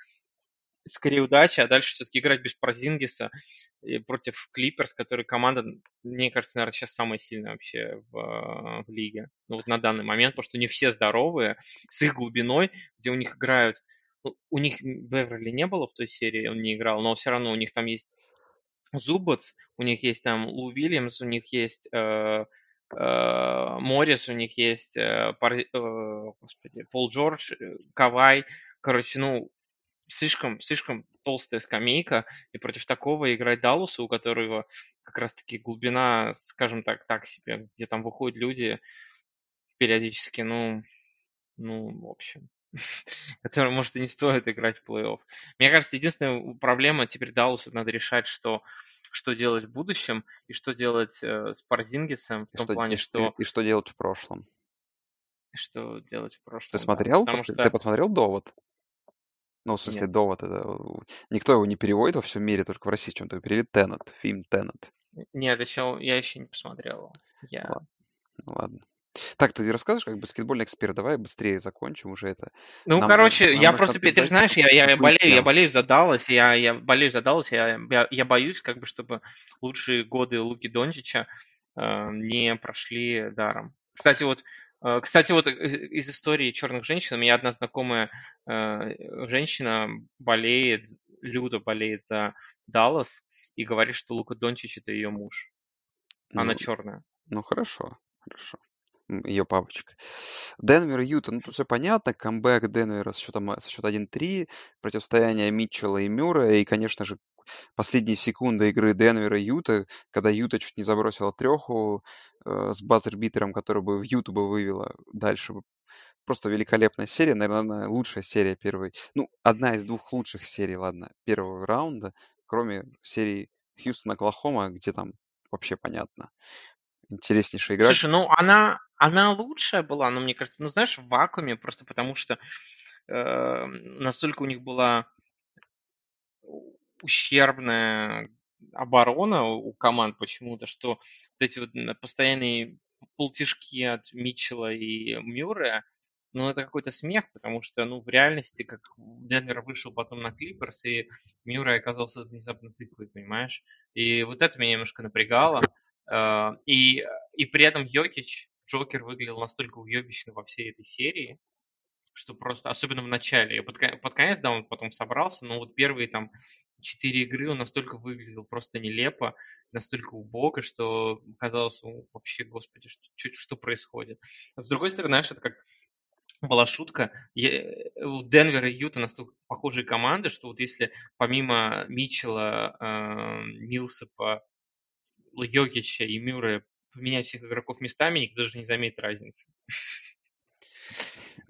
скорее удача, а дальше все-таки играть без Прозингиса против Клиперс, который команда, мне кажется, наверное, сейчас самая сильная вообще в, в лиге. Ну вот на данный момент, потому что них все здоровые, с их глубиной, где у них играют ну, у них Беверли не было в той серии, он не играл, но все равно у них там есть Зубац, у них есть там Лу Вильямс, у них есть э, э, Моррис, у них есть э, Пар, э, господи, Пол Джордж, э, Кавай. Короче, ну, слишком, слишком толстая скамейка, и против такого играть Далласу, у которого как раз-таки глубина, скажем так, так себе, где там выходят люди периодически, ну, ну, в общем, [laughs] который, может, и не стоит играть в плей-офф. Мне кажется, единственная проблема теперь Даусу надо решать, что что делать в будущем и что делать э, с Парзингисом в том что, плане, и, что... И, и что делать в прошлом. Что делать в прошлом, Ты смотрел? Да, после... что... Ты посмотрел «Довод»? Ну, в смысле, Нет. «Довод» это... Никто его не переводит во всем мире, только в России что-то перевели «Теннет», фильм «Теннет». Нет, еще, я еще не посмотрел. Я... Ладно. Ну, ладно. Так, ты расскажешь, как баскетбольный эксперт, давай быстрее закончим уже это. Ну, Нам- короче, нам я просто, ты же знаешь, я, я, какую болею, я болею за Даллас, я, я болею за Даллас, я, я, я боюсь, как бы, чтобы лучшие годы Луки Дончича э, не прошли даром. Кстати, вот, кстати, вот э, из истории черных женщин, у меня одна знакомая э, женщина болеет, Люда болеет за Даллас и говорит, что Лука Дончич это ее муж. Она Ну, черная. ну, хорошо, хорошо. Ее папочка. Денвер, Юта, ну тут все понятно. Камбэк Денвера с счетом, со счета 1-3, противостояние Митчелла и Мюра, и, конечно же, последние секунды игры Денвера и Юта, когда Юта чуть не забросила треху э, с базер-битером, который бы в Юту бы вывела дальше. Просто великолепная серия, наверное, лучшая серия первой. Ну, одна из двух лучших серий, ладно, первого раунда, кроме серии Хьюстон-Оклахома, где там вообще понятно. Интереснейшая игра. Слушай, ну она, она лучшая была, но мне кажется, ну знаешь, в вакууме, просто потому что э, настолько у них была ущербная оборона у команд почему-то, что вот эти вот постоянные полтишки от Митчелла и Мюррея, ну это какой-то смех, потому что, ну, в реальности, как Денвер вышел потом на Клиперс, и Мюррей оказался внезапно тыквой, понимаешь? И вот это меня немножко напрягало. Э, И, и при этом Йокич, Джокер выглядел настолько уебищно во всей этой серии, что просто, особенно в начале, под, под конец, да, он потом собрался, но вот первые там четыре игры он настолько выглядел просто нелепо, настолько убого, что казалось, ну, вообще, господи, что, что, что происходит. С другой стороны, знаешь, это как была шутка. Я- у Денвера и Юта настолько похожие команды, что вот если помимо Митчелла, э, Милсепа, Йокича и Мюррея поменять всех игроков местами, никто даже не заметит разницы.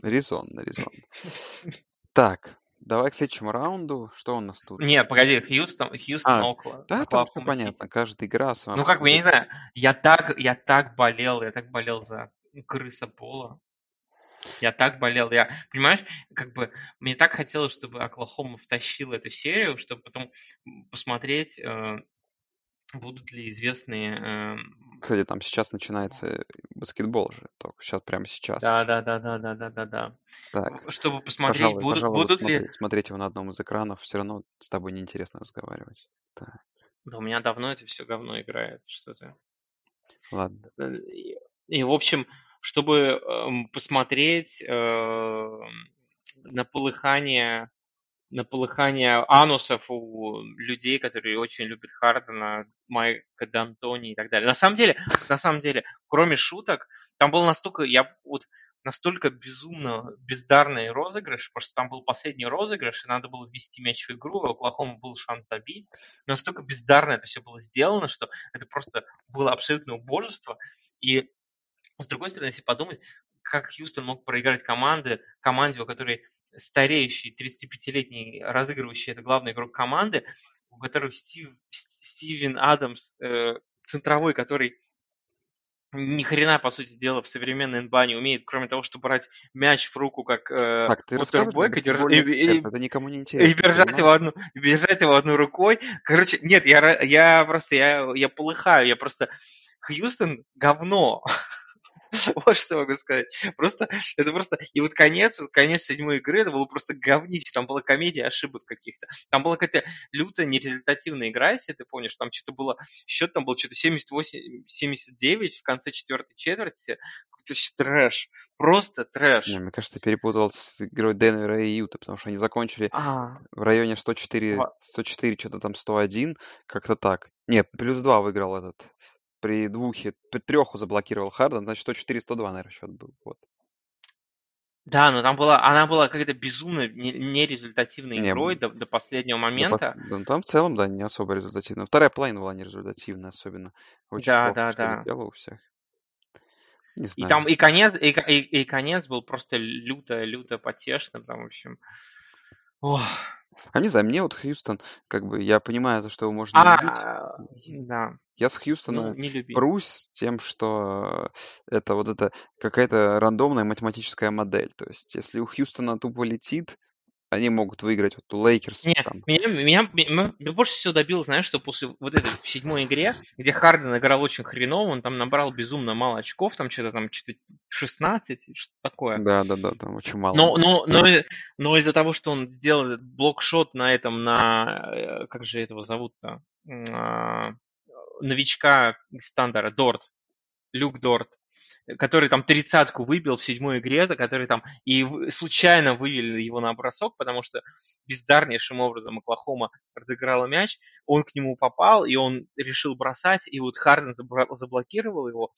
Резонно, резонно. [laughs] Так, давай к следующему раунду. Что у нас тут? Не, погоди, Хьюстон, Хьюстон, А, Окла, Да, там все понятно. Каждая игра сама Ну, как бы, я не знаю, я так, я так болел, я так болел за крыса Пола. Я так болел, я, понимаешь, как бы мне так хотелось, чтобы Оклахома втащила эту серию, чтобы потом посмотреть, э, будут ли известные... э, Кстати, там сейчас начинается баскетбол же. Только сейчас, прямо сейчас. Да, да, да, да, да, да, да, да. Так, Чтобы посмотреть, пожалуй, будут, пожалуй, будут ли... смотреть, его на одном из экранов. Все равно с тобой неинтересно разговаривать. Так, Да у меня давно это все говно играет, что-то. ладно. Э, И, и, в общем, чтобы эм, посмотреть эм, на полыхание, на полыхание анусов у людей, которые очень любят Хардена, Майка Д'Антони и так далее. На самом деле, на самом деле, кроме шуток, там был настолько, я вот настолько безумно бездарный розыгрыш, потому что там был последний розыгрыш, и надо было ввести мяч в игру, и у Оклахомы был шанс забить. Но настолько бездарно это все было сделано, что это просто было абсолютное убожество. И с другой стороны, если подумать, как Хьюстон мог проиграть команды, команде, у которой стареющий 35-летний разыгрывающий, это главный игрок команды, у которого Стив, Стивен Адамс, э, центровой, который ни хрена, по сути дела, в современной НБА не умеет, кроме того, чтобы брать мяч в руку, как э, Так, ты и, держ- и- и- эксперт. Это никому не и держать его одну, и держать его одной рукой. Короче, нет, я, я просто, я, я полыхаю, я просто... Хьюстон говно. [laughs] [laughs] Вот что могу сказать. Просто, это просто, и вот конец, вот конец седьмой игры, это было просто говнище, там была комедия ошибок каких-то. Там была какая-то лютая нерезультативная игра, если ты помнишь, там что-то было, счет там был что-то 78-79 в конце четвертой четверти, какой-то трэш, просто трэш. Не, мне кажется, ты перепутал с игрой Денвера и Юта, потому что они закончили А, в районе 104, ва- 104 что-то там 101, как-то так. Нет, плюс 2 выиграл этот. При двухе, при треху заблокировал Харден, значит 104-102, наверное, счет был. Вот. да, но там была, она была какая-то безумно не- нерезультативной Не, игрой до, до последнего пот- момента. ну, там в целом, да, не особо результативно. Вторая половина была нерезультативная особенно. Очень Да, плохо да, да. летело у всех. Не И знаю. там и конец, и, и, и конец был просто люто-люто потешным, там, в общем. Ох. А не знаю, мне вот Хьюстон, как бы, я понимаю, за что его можно любить. А, да, Я с ну, Хьюстона не люби. прусь тем, что это вот это какая-то рандомная математическая модель. То есть, если у Хьюстона тупо летит, они могут выиграть вот у Лейкерс Не, там. меня, меня, меня- меня больше всего добило, знаешь, что после вот этой в седьмой игре, где Харден играл очень хреново, он там набрал безумно мало очков, там что-то там что-то 16, что такое. Да, да, да, там очень мало. Но, но, но, и- но из-за того, что он сделал этот block shot на этом, на, э, как же этого зовут-то, а, новичка из Тандера, Дорт, Люк Дорт, который там тридцатку выбил в седьмой игре, то который там и случайно вывели его на бросок, потому что бездарнейшим образом Оклахома разыграла мяч, он к нему попал, и он решил бросать, и вот Харден заблокировал его,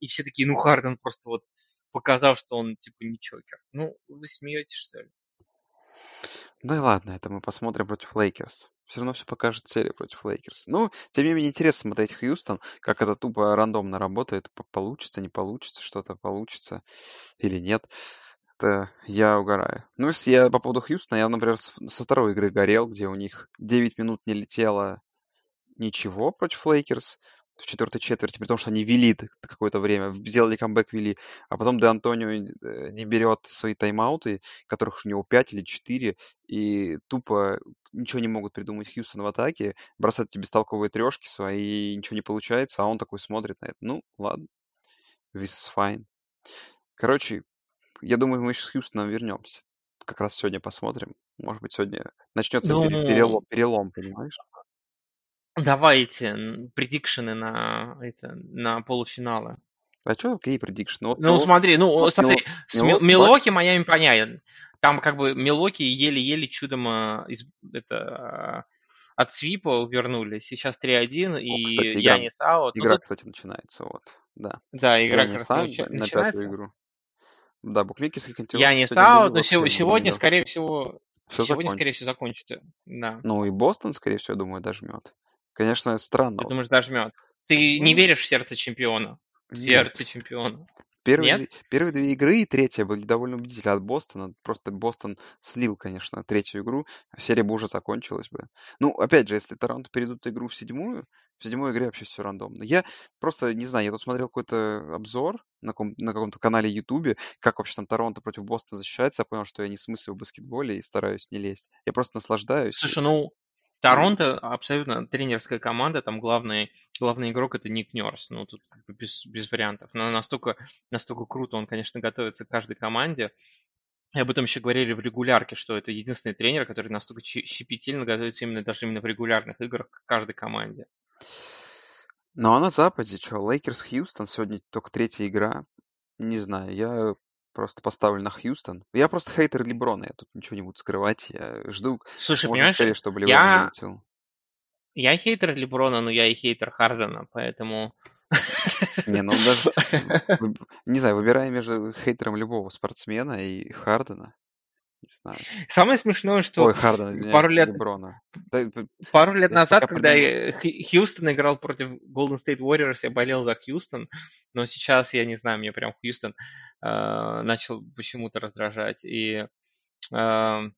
и все такие, ну Харден просто вот показал, что он типа не choker. Ну, вы смеетесь, что ли? Да и ладно, это мы посмотрим против Лейкерс. Все равно все покажет серия против Лейкерс. Ну, тем не менее, интересно смотреть Хьюстон, как это тупо рандомно работает. Получится, не получится, что-то получится или нет. Это я угораю. Ну, если я по поводу Хьюстона, я, например, со второй игры горел, где у них 9 минут не летело ничего против Лейкерс в четвертой четверти, при том, что они вели какое-то время, сделали камбэк, вели, а потом Д'Антони э, не берет свои тайм-ауты, которых у него 5 или 4, и тупо ничего не могут придумать Хьюстон в атаке, бросать эти бестолковые трешки свои, ничего не получается, а он такой смотрит на это. Ну, ладно, this is fine. Короче, я думаю, мы сейчас с Хьюстоном вернемся. Как раз сегодня посмотрим. Может быть, сегодня начнется Ну, перелом, перелом, понимаешь? Давайте предикшены на, это, на полуфиналы. А что, какие предикшны? Вот Ну, Мило- смотри, ну, вот смотри, Мило- с Ми- Милоки, Майами понятен. Там как бы Милоки еле-еле чудом а, из, это, а, от свипа вернулись. Сейчас 3-1, О, и кстати, игра, Янис аут. Ну, игра, тут, кстати, начинается, вот, да. да, игра Янис как раз на, начи- на начинается. игру. Да, букмекерский континент Янис сегодня аут, но сегодня, миллион. скорее всего, Все сегодня, закончится. скорее всего, закончится. Да. Ну и Бостон, скорее всего, думаю, дожмет. Конечно, странно. Ты думаешь, дожмет? Ты не веришь в сердце чемпиона? В нет. сердце чемпиона. Первые, Нет? две- первые две игры и третья были довольно убедительны от Бостона. Просто Бостон слил, конечно, третью игру. Серия бы уже закончилась бы. Ну, опять же, если Торонто перейдут игру в седьмую, в седьмой игре вообще все рандомно. Я просто, не знаю, я тут смотрел какой-то обзор на, ком- на каком-то канале Ютубе, как вообще там Торонто против Бостона защищается. Я понял, что я не смыслю в баскетболе и стараюсь не лезть. Я просто наслаждаюсь. Слушай, ну, Торонто абсолютно тренерская команда, там главный, главный игрок это Ник Нерс, ну тут как бы без, без вариантов. Но настолько, настолько круто он, конечно, готовится к каждой команде. И об этом еще говорили в регулярке, что это единственный тренер, который настолько щепетильно готовится именно даже именно в регулярных играх к каждой команде. Ну а на Западе что, Лейкерс Хьюстон, сегодня только третья игра. Не знаю, я просто поставлю на Хьюстон. Я просто хейтер Леброна, я тут ничего не буду скрывать. Я жду Слушай, можно понимаешь, скорее, чтобы Леброн я, вылетел. я хейтер Леброна, но я и хейтер Хардена, поэтому... Не, ну даже, [laughs] не знаю, выбирая между хейтером любого спортсмена и Хардена, не знаю. Самое смешное, что Ой, извиняюсь, пару лет, Леброна. Пару лет я назад, когда я- Хьюстон играл против Golden State Warriors, я болел за Хьюстон, но сейчас, я не знаю, мне прям Хьюстон э, начал почему-то раздражать. И э,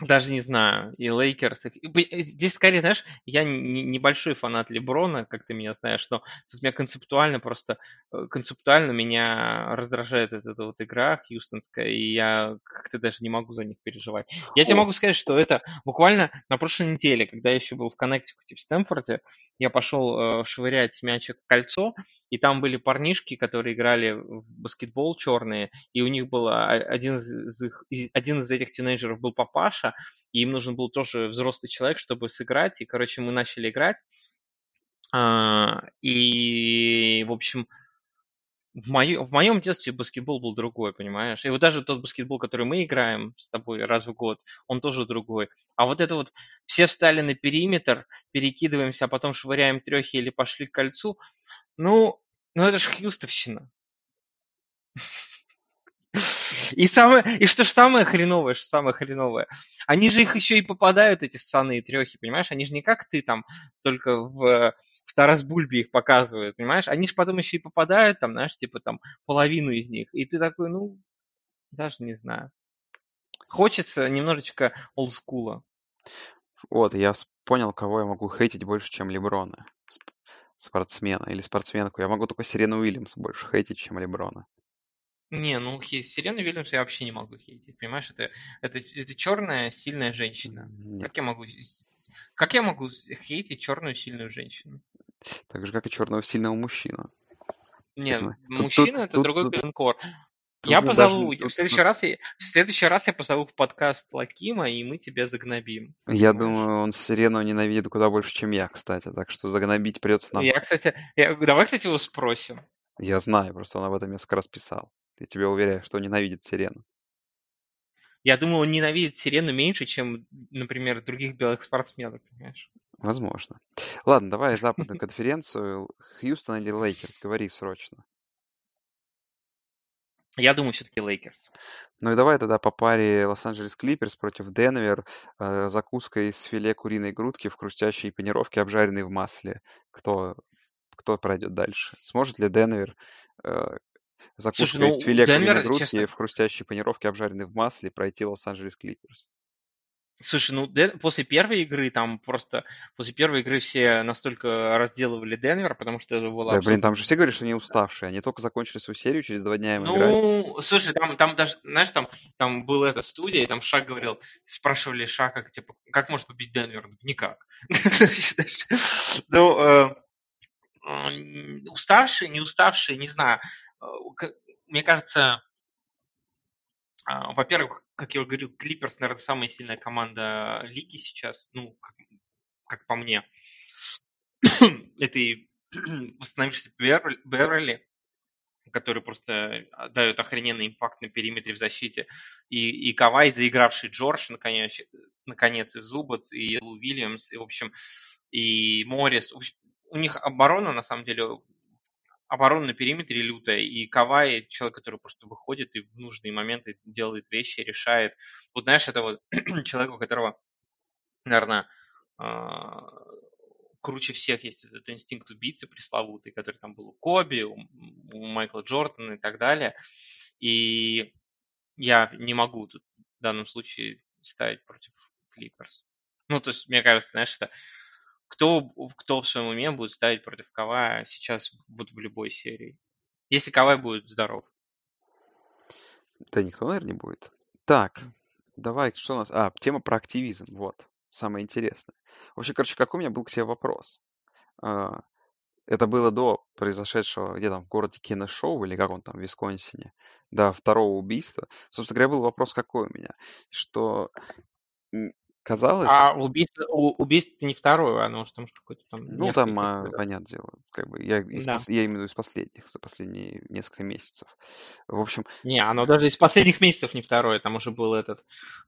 Даже не знаю, и Лейкерс. и- Здесь скорее, знаешь, я не- небольшой фанат Леброна, как ты меня знаешь, но тут меня концептуально просто, э, концептуально меня раздражает эта, эта вот игра хьюстонская, и я как-то даже не могу за них переживать. Я тебе могу сказать, что это буквально на прошлой неделе, когда я еще был в Коннектикуте в Стэнфорде, я пошел э, швырять мячик в кольцо, и там были парнишки, которые играли в баскетбол черные, и у них был а, один из, их, один из этих тинейджеров был папаша, и им нужен был тоже взрослый человек, чтобы сыграть, и, короче, мы начали играть, а, и, в общем, в, мою, в моем детстве баскетбол был другой, понимаешь? И вот даже тот баскетбол, который мы играем с тобой раз в год, он тоже другой. А вот это вот все встали на периметр, перекидываемся, а потом швыряем трехи или пошли к кольцу, ну, ну это же хьюстовщина. И, самое, и что ж самое хреновое, что самое хреновое, они же их еще и попадают, эти ссаные трехи, понимаешь? Они же не как ты там, только в, в Тарас Бульбе их показывают, понимаешь? Они же потом еще и попадают, там, знаешь, типа там половину из них. И ты такой, ну, даже не знаю. Хочется немножечко олдскула. Вот, я понял, кого я могу хейтить больше, чем Леброна. Спортсмена или спортсменку. Я могу только Сирену Уильямс больше хейтить, чем Леброна. Не, ну Сирену Вильямс я вообще не могу хейтить, понимаешь? Это, это, это черная сильная женщина. Нет. Как я могу как я могу хейтить черную сильную женщину? Так же, как и черного сильного мужчину. Нет, Тут- мужчина тут- это тут- другой тут- клинкор. тут Я позову, даже- в следующий раз я, в следующий раз я позову в подкаст Лакима, и мы тебя загнобим. Я понимаешь? думаю, он Сирену ненавидит куда больше, чем я, кстати. Так что загнобить придется нам. Я, кстати, я- давай, кстати, его спросим. Я знаю, просто он об этом несколько раз писал. Я тебе уверяю, что ненавидит Сирену. Я думаю, он ненавидит Сирену меньше, чем, например, других белых спортсменов, понимаешь? Возможно. Ладно, давай западную [laughs] конференцию. Хьюстон или Лейкерс? Говори срочно. Я думаю, все-таки Лейкерс. Ну и давай тогда по паре Лос-Анджелес Клиперс против Денвер. Э, закуска из филе куриной грудки в хрустящей панировке, обжаренной в масле. Кто, кто пройдет дальше? Сможет ли Денвер э, закуской Слушай, ну, филе Денвер, грудки честно- в хрустящей панировке, обжаренной в масле, пройти Лос-Анджелес Клиперс? Слушай, ну Ден- после первой игры там просто после первой игры все настолько разделывали Денвер, потому что это было Да, блин, там же абсолютно- все говорят, что они уставшие. Они только закончили свою серию, через два дня им играть. Ну, слушай, там, там даже, знаешь, там, там была эта студия, и там Шак говорил, спрашивали Шака, типа, как может победить Денвер? Никак. [laughs] Считаешь? Ну, э, уставшие, не уставшие, не знаю. Э, Мне кажется, а, во-первых, как я уже говорил, Клиперс, наверное, самая сильная команда лиги сейчас, ну, как, как по мне. [coughs] Это и [coughs] восстановившийся Беверли, который просто дает охрененный импакт на периметре в защите, и, и Кавай, заигравший Джордж, наконец, наконец, и Зубац, и Лу Вильямс, и, в общем, и Моррис. У них оборона, на самом деле, оборона на периметре лютая, и Кавай человек, который просто выходит и в нужные моменты делает вещи, решает. Вот знаешь, это вот [clears throat] человек, у которого, наверное, а, круче всех есть этот инстинкт убийцы пресловутый, который там был у Коби, у, у Майкла Джордана и так далее. И я не могу тут в данном случае ставить против Клиперс. Ну, то есть, мне кажется, знаешь, это кто, кто в своем уме будет ставить против Кавая сейчас вот в любой серии? Если Кавай будет здоров. Да никто, наверное, не будет. Так, давай, что у нас? А, тема про активизм, вот, самое интересное. Вообще, короче, какой у меня был к тебе вопрос? А, Это было до произошедшего, где там, в городе Киношоу, или как он там, в Висконсине, до второго убийства. Собственно говоря, был вопрос какой у меня, что казалось, А убийство, убийство не второе, оно же там ж какое-то там... ну там, а, когда- понятное дело, как бы я, из Да. я имею в виду из последних, за последние несколько месяцев. В общем, Не, оно даже из последних месяцев не второе. Там уже был этот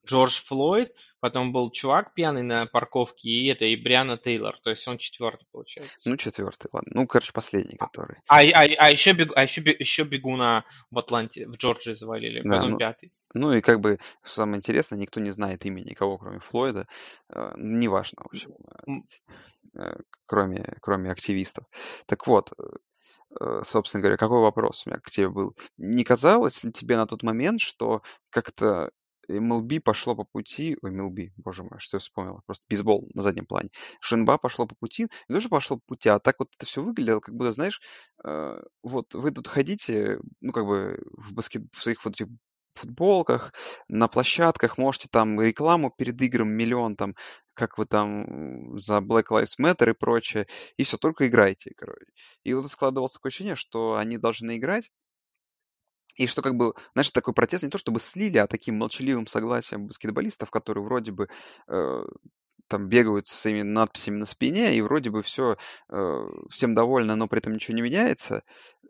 Джордж Флойд, потом был чувак пьяный на парковке, и это, и Бриана Тейлор. То есть он четвертый, получается. ну, четвертый, ладно. Ну, короче, последний, который. А, а, а еще, бег, а еще, бег- еще бегуна в Атланте, в Джорджии завалили, Да, потом ну, пятый. Ну и как бы, что самое интересное, никто не знает имени никого, кроме Флойда. Э, Неважно, в общем, М. э, кроме, кроме активистов. Так вот, э, э, собственно говоря, какой вопрос у меня к тебе был? Не казалось ли тебе на тот момент, что как-то MLB пошло по пути, ой, MLB, боже мой, что я вспомнил, просто бейсбол на заднем плане, что НБА пошло по пути, тоже пошло по пути, а так вот это все выглядело, как будто, знаешь, э, вот вы тут ходите, ну, как бы в, баскет, в своих вот этих футболках, на площадках, можете там рекламу перед игром миллион там, как вы там за Black Lives Matter и прочее, и все, только играйте, короче. И вот складывалось такое ощущение, что они должны играть, и что как бы, знаешь, такой протест не то чтобы слили, а таким молчаливым согласием баскетболистов, которые вроде бы э, там бегают с своими надписями на спине, и вроде бы все э, всем довольны, но при этом ничего не меняется.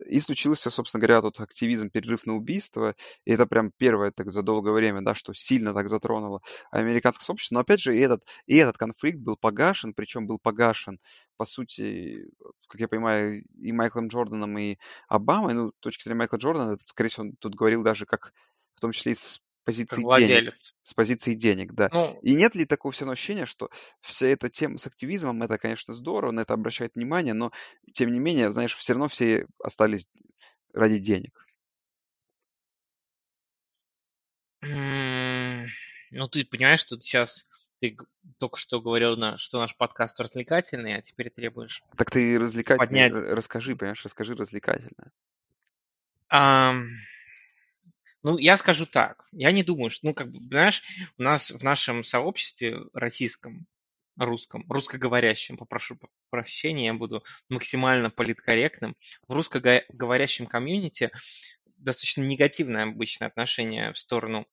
И случился, собственно говоря, тот активизм, перерыв на убийство. И это прям первое так за долгое время, да, что сильно так затронуло американское сообщество. Но опять же, и этот, и этот конфликт был погашен, причем был погашен, по сути, как я понимаю, и Майклом Джорданом, и Обамой. Ну, с точки зрения Майкла Джордана, это, скорее всего, он тут говорил даже как в том числе и с позиции денег. С позиции денег, да. Ну, И нет ли такого все ощущения, что вся эта тема с активизмом, это, конечно, здорово, на это обращает внимание, но, тем не менее, знаешь, все равно все остались ради денег. ну ты понимаешь, что сейчас ты только что говорил, на, что наш подкаст развлекательный, а теперь требуешь Так ты развлекательно, поднять. расскажи, понимаешь, расскажи развлекательно. Ам, ну, я скажу так. Я не думаю, что, ну, как бы, знаешь, у нас в нашем сообществе российском, русском, русскоговорящем, попрошу прощения, я буду максимально политкорректным, в русскоговорящем комьюнити достаточно негативное обычное отношение в сторону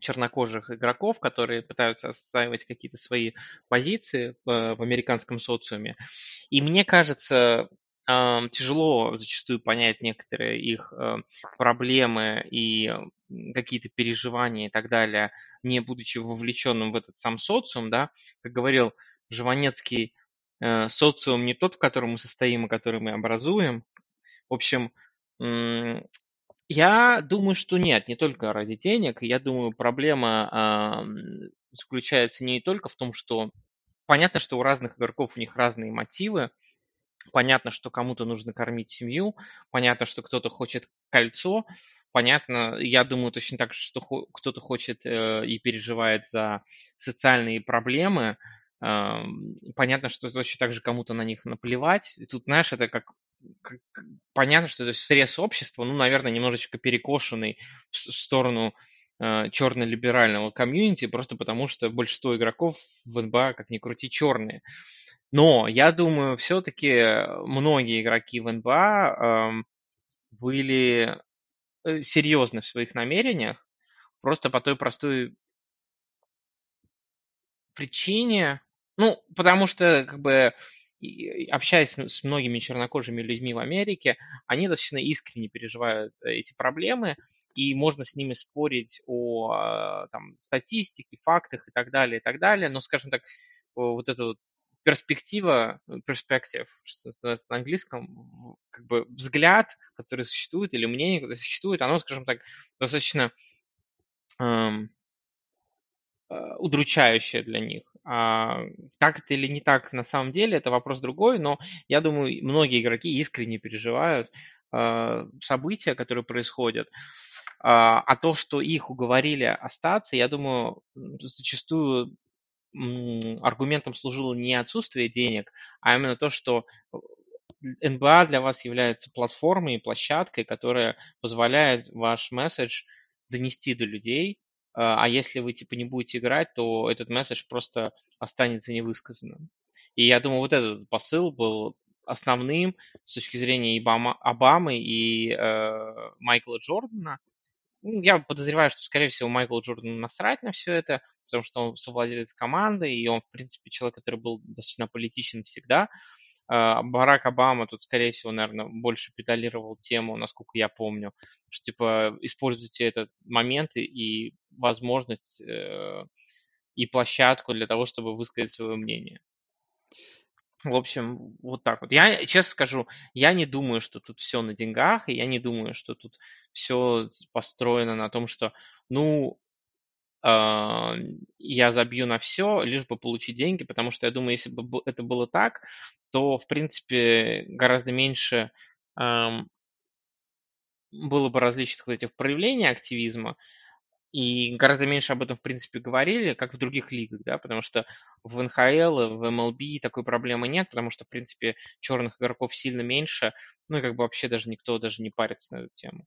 чернокожих игроков, которые пытаются отстаивать какие-то свои позиции в, в американском социуме. И мне кажется, тяжело зачастую понять некоторые их э, проблемы и какие-то переживания и так далее, не будучи вовлеченным в этот сам социум, да, как говорил Жванецкий, э, социум не тот, в котором мы состоим и который мы образуем. В общем, я думаю, что нет, не только ради денег. Я думаю, проблема заключается не только в том, что понятно, что у разных игроков у них разные мотивы, Понятно, что кому-то нужно кормить семью, понятно, что кто-то хочет кольцо, понятно, я думаю точно так же, что кто-то хочет э, и переживает за социальные проблемы, э, понятно, что точно так же кому-то на них наплевать. И тут, знаешь, это как, как понятно, что это срез общества, ну, наверное, немножечко перекошенный в, сторону э, черно-либерального комьюнити, просто потому что большинство игроков в НБА, как ни крути, черные. Но я думаю, все-таки многие игроки в НБА эм, были э, серьезны в своих намерениях, просто по той простой причине, ну, потому что, как бы, общаясь с многими чернокожими людьми в Америке, они достаточно искренне переживают э, эти проблемы, и можно с ними спорить о там, статистике, фактах и так далее, и так далее, но, скажем так, вот это вот перспектива, перспектив, что называется на английском, как бы взгляд, который существует, или мнение, которое существует, оно, скажем так, достаточно эм, э, удручающее для них. А так это или не так на самом деле, это вопрос другой, но я думаю, многие игроки искренне переживают э, события, которые происходят. А, а то, что их уговорили остаться, я думаю, зачастую аргументом служило не отсутствие денег, а именно то, что НБА для вас является платформой и площадкой, которая позволяет ваш месседж донести до людей, а, а если вы типа не будете играть, то этот месседж просто останется невысказанным. И я думаю, вот этот посыл был основным с точки зрения и Обамы и э, Майкла Джордана. Ну, я подозреваю, что, скорее всего, Майкл Джордан насрать на все это, потому что он совладелец команды, и он, в принципе, человек, который был достаточно политичен всегда. А, Барак Обама тут, скорее всего, наверное, больше педалировал тему, насколько я помню, что, типа, используйте этот момент и возможность э, и площадку для того, чтобы высказать свое мнение. В общем, вот так вот. Я честно скажу, я не думаю, что тут все на деньгах, и я не думаю, что тут все построено на том, что, ну, я забью на все, лишь бы получить деньги, потому что я думаю, если бы это было так, то, в принципе, гораздо меньше было бы различных вот этих проявлений активизма, и гораздо меньше об этом, в принципе, говорили, как в других лигах, да, потому что в НХЛ, в МЛБ такой проблемы нет, потому что, в принципе, черных игроков сильно меньше, ну и как бы вообще даже никто даже не парится на эту тему.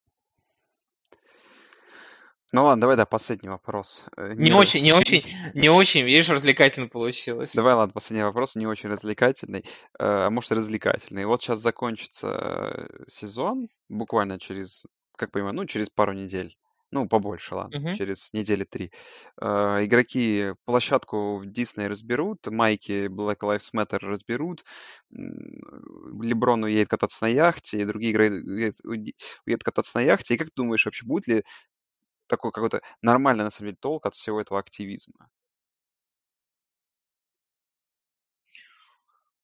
Ну ладно, давай, да, последний вопрос. Э, не, не очень, не очень, не очень, видишь, развлекательно получилось. Давай, ладно, последний вопрос, не очень развлекательный, э, а может развлекательный. Вот сейчас закончится э, сезон, буквально через, как понимаю, ну, через пару недель. Ну, побольше, ладно, Мгм. через недели три. Э, Игроки площадку в Дисней разберут, майки Black Lives Matter разберут, м, Леброн уедет кататься на яхте, и другие игроки уедут уедут кататься на яхте. И как ты думаешь, вообще будет ли такой какой-то нормальный, на самом деле, толк от всего этого активизма?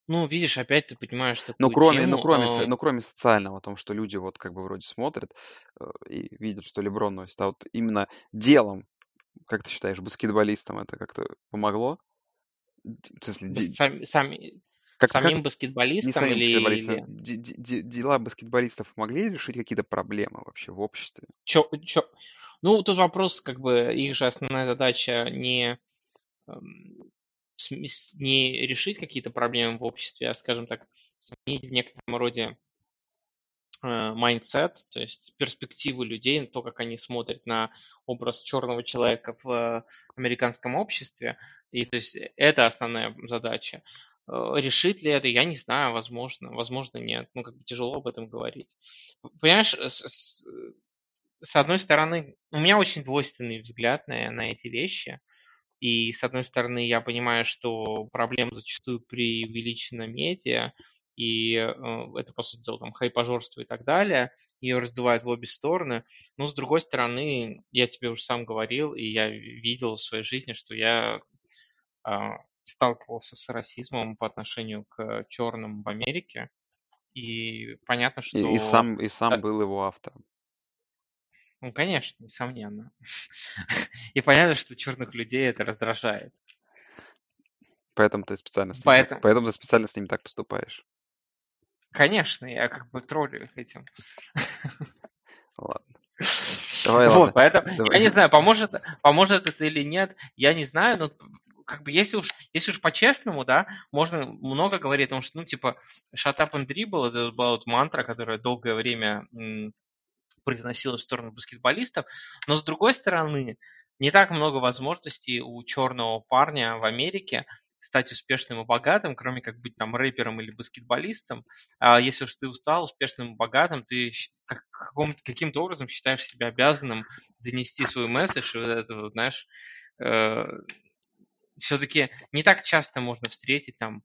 Ну, видишь, опять ты понимаешь Ну, такую кроме, ну, тему. кроме, со- э, ну, кроме социального, о том, что люди вот как бы вроде смотрят э, и видят, что Леброн носит, а вот именно делом, как ты считаешь, баскетболистам это как-то помогло? В смысле, де- сам- сами- как, как самим не баскетболистам самим или, баскетболистам, или... де- де- де- дела баскетболистов могли решить какие-то проблемы вообще в обществе? Чё, чё? Ну, тут вопрос, как бы, их же основная задача не, эм, не решить какие-то проблемы в обществе, а, скажем так, сменить в некотором роде mindset, то есть перспективу людей, то, как они смотрят на образ черного человека в американском обществе. И то есть это основная задача. Э, Решит ли это, я не знаю, возможно, возможно нет. Ну, как бы тяжело об этом говорить. Понимаешь, с, одной стороны, у меня очень двойственный взгляд на, на эти вещи. И с одной стороны, я понимаю, что проблема зачастую преувеличена медиа, и э, это, по сути дела, там, хайпажорство и так далее, ее раздувают в обе стороны. Но с другой стороны, я тебе уже сам говорил, и я видел в своей жизни, что я а, сталкивался с расизмом по отношению к черным в Америке. И понятно, И, и что... сам, и э, сам был его автором. Ну, конечно, несомненно. [laughs] И понятно, что черных людей это раздражает. Поэтому ты специально с ним так, Поэтому, поэтому ты специально с ним так поступаешь. конечно, я как бы троллю их этим. Ладно. [laughs] Давай, Вот, ладно. поэтому я Давай. не знаю, поможет, поможет это или нет, я не знаю, но как бы если уж, если уж по-честному, да, можно много говорить о том, что, ну, типа, shut up and dribble, это была вот мантра, которая долгое время м, произносилась в сторону баскетболистов, но с другой стороны, не так много возможностей у черного парня в Америке стать успешным и богатым, кроме как быть там рэпером или баскетболистом. А если уж ты устал успешным и богатым, ты каким-то образом считаешь себя обязанным донести свой месседж, вот это, вот, знаешь, все-таки не так часто можно встретить там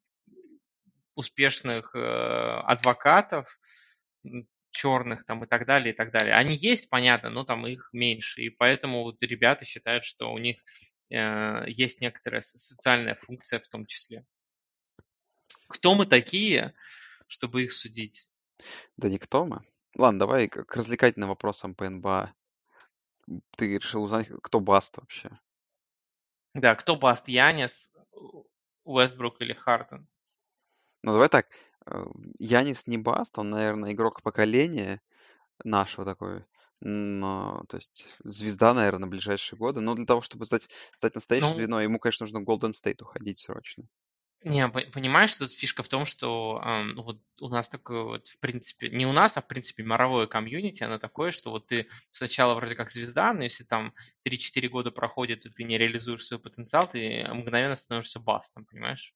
успешных э, адвокатов, черных там и так далее, и так далее. Они есть, понятно, но там их меньше. И поэтому вот ребята считают, что у них э, есть некоторая со- социальная функция в том числе. Кто мы такие, чтобы их судить? Да никто мы. Ладно, давай к развлекательным вопросам по НБА. Ты решил узнать, кто Баст вообще? Да, кто Баст? Янис, Уэстбрук или Харден? Ну, давай так. Э, Янис не Баст, он, наверное, игрок поколения нашего такой. Но, то есть, звезда, наверное, на ближайшие годы. Но для того, чтобы стать, стать настоящей Ну, звездой, ему, конечно, нужно в Golden State уходить срочно. Не, по- понимаешь, тут фишка в том, что ну вот у нас такое вот, в принципе, не у нас, а в принципе мировое комьюнити, оно такое, что вот ты сначала вроде как звезда, но если там 3-4 года проходит, и ты не реализуешь свой потенциал, ты мгновенно становишься бастом, понимаешь?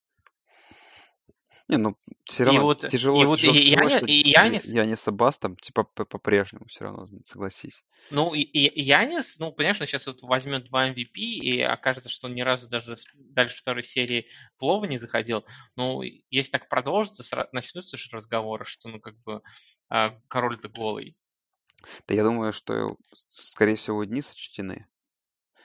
Не, ну, все И равно вот, и вот тяжело, и, Яни- что и Я- Янис, Яниса Бастом, типа, п- по-прежнему все равно, согласись. ну, и, и- и Янис, ну, конечно, сейчас вот возьмет два MVP, и окажется, что он ни разу даже дальше второй серии плова не заходил. Ну, если так продолжится, начнутся же разговоры, что, ну, как бы, а, король-то голый. Да я думаю, что, скорее всего, дни сочтены.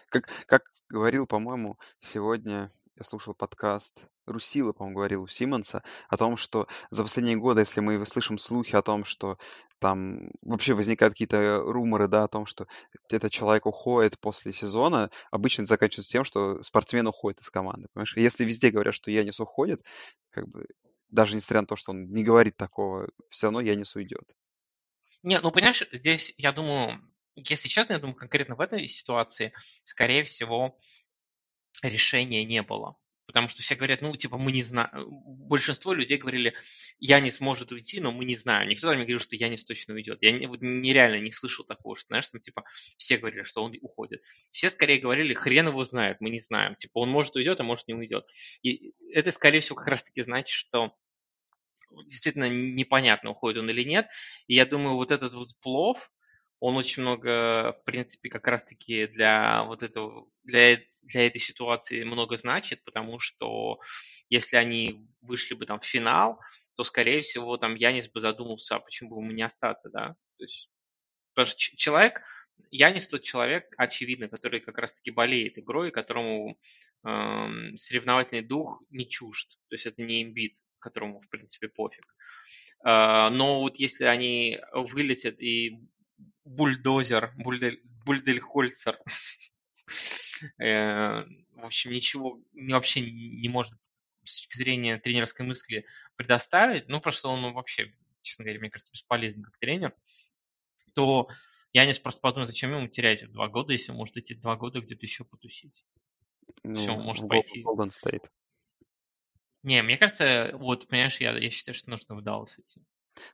Как, как говорил, по-моему, сегодня я слушал подкаст Русила, по-моему, говорил у Симмонса о том, что за последние годы, если мы слышим слухи о том, что там вообще возникают какие-то руморы, да, о том, что этот человек уходит после сезона, обычно это заканчивается тем, что спортсмен уходит из команды, понимаешь? Если везде говорят, что Янис уходит, как бы даже несмотря на то, что он не говорит такого, все равно Янис уйдет. Не, ну понимаешь, здесь, я думаю, если честно, я думаю, конкретно в этой ситуации, скорее всего, решения не было. Потому что все говорят, ну, типа, мы не знаем. Большинство людей говорили, я не сможет уйти, но мы не знаем. Никто там не говорил, что я не точно уйдет. Я не, вот, нереально не слышал такого, что, знаешь, там, типа, все говорили, что он уходит. Все скорее говорили, хрен его знает, мы не знаем. Типа, он может уйдет, а может не уйдет. И это, скорее всего, как раз-таки значит, что действительно непонятно, уходит он или нет. И я думаю, вот этот вот плов, он очень много, в принципе, как раз-таки для вот этого, для, для этой ситуации много значит, потому что если они вышли бы там в финал, то, скорее всего, там Янис бы задумался, а почему бы ему не остаться, да? То есть, потому что человек, Янис тот человек, очевидно, который как раз-таки болеет игрой, которому эм, соревновательный дух не чужд. То есть это не имбит, которому, в принципе, пофиг. Э, но вот если они вылетят и бульдозер, бульдель, бульдельхольцер. [laughs] Э, в общем, ничего вообще не может с точки зрения тренерской мысли предоставить, ну, просто он вообще, честно говоря, мне кажется, бесполезен как тренер, то я не просто подумал, зачем ему терять два года, если может эти два года где-то еще потусить. Ну, Все, может пойти. Golden State. Не, мне кажется, вот, понимаешь, я, я считаю, что нужно в Даллас идти.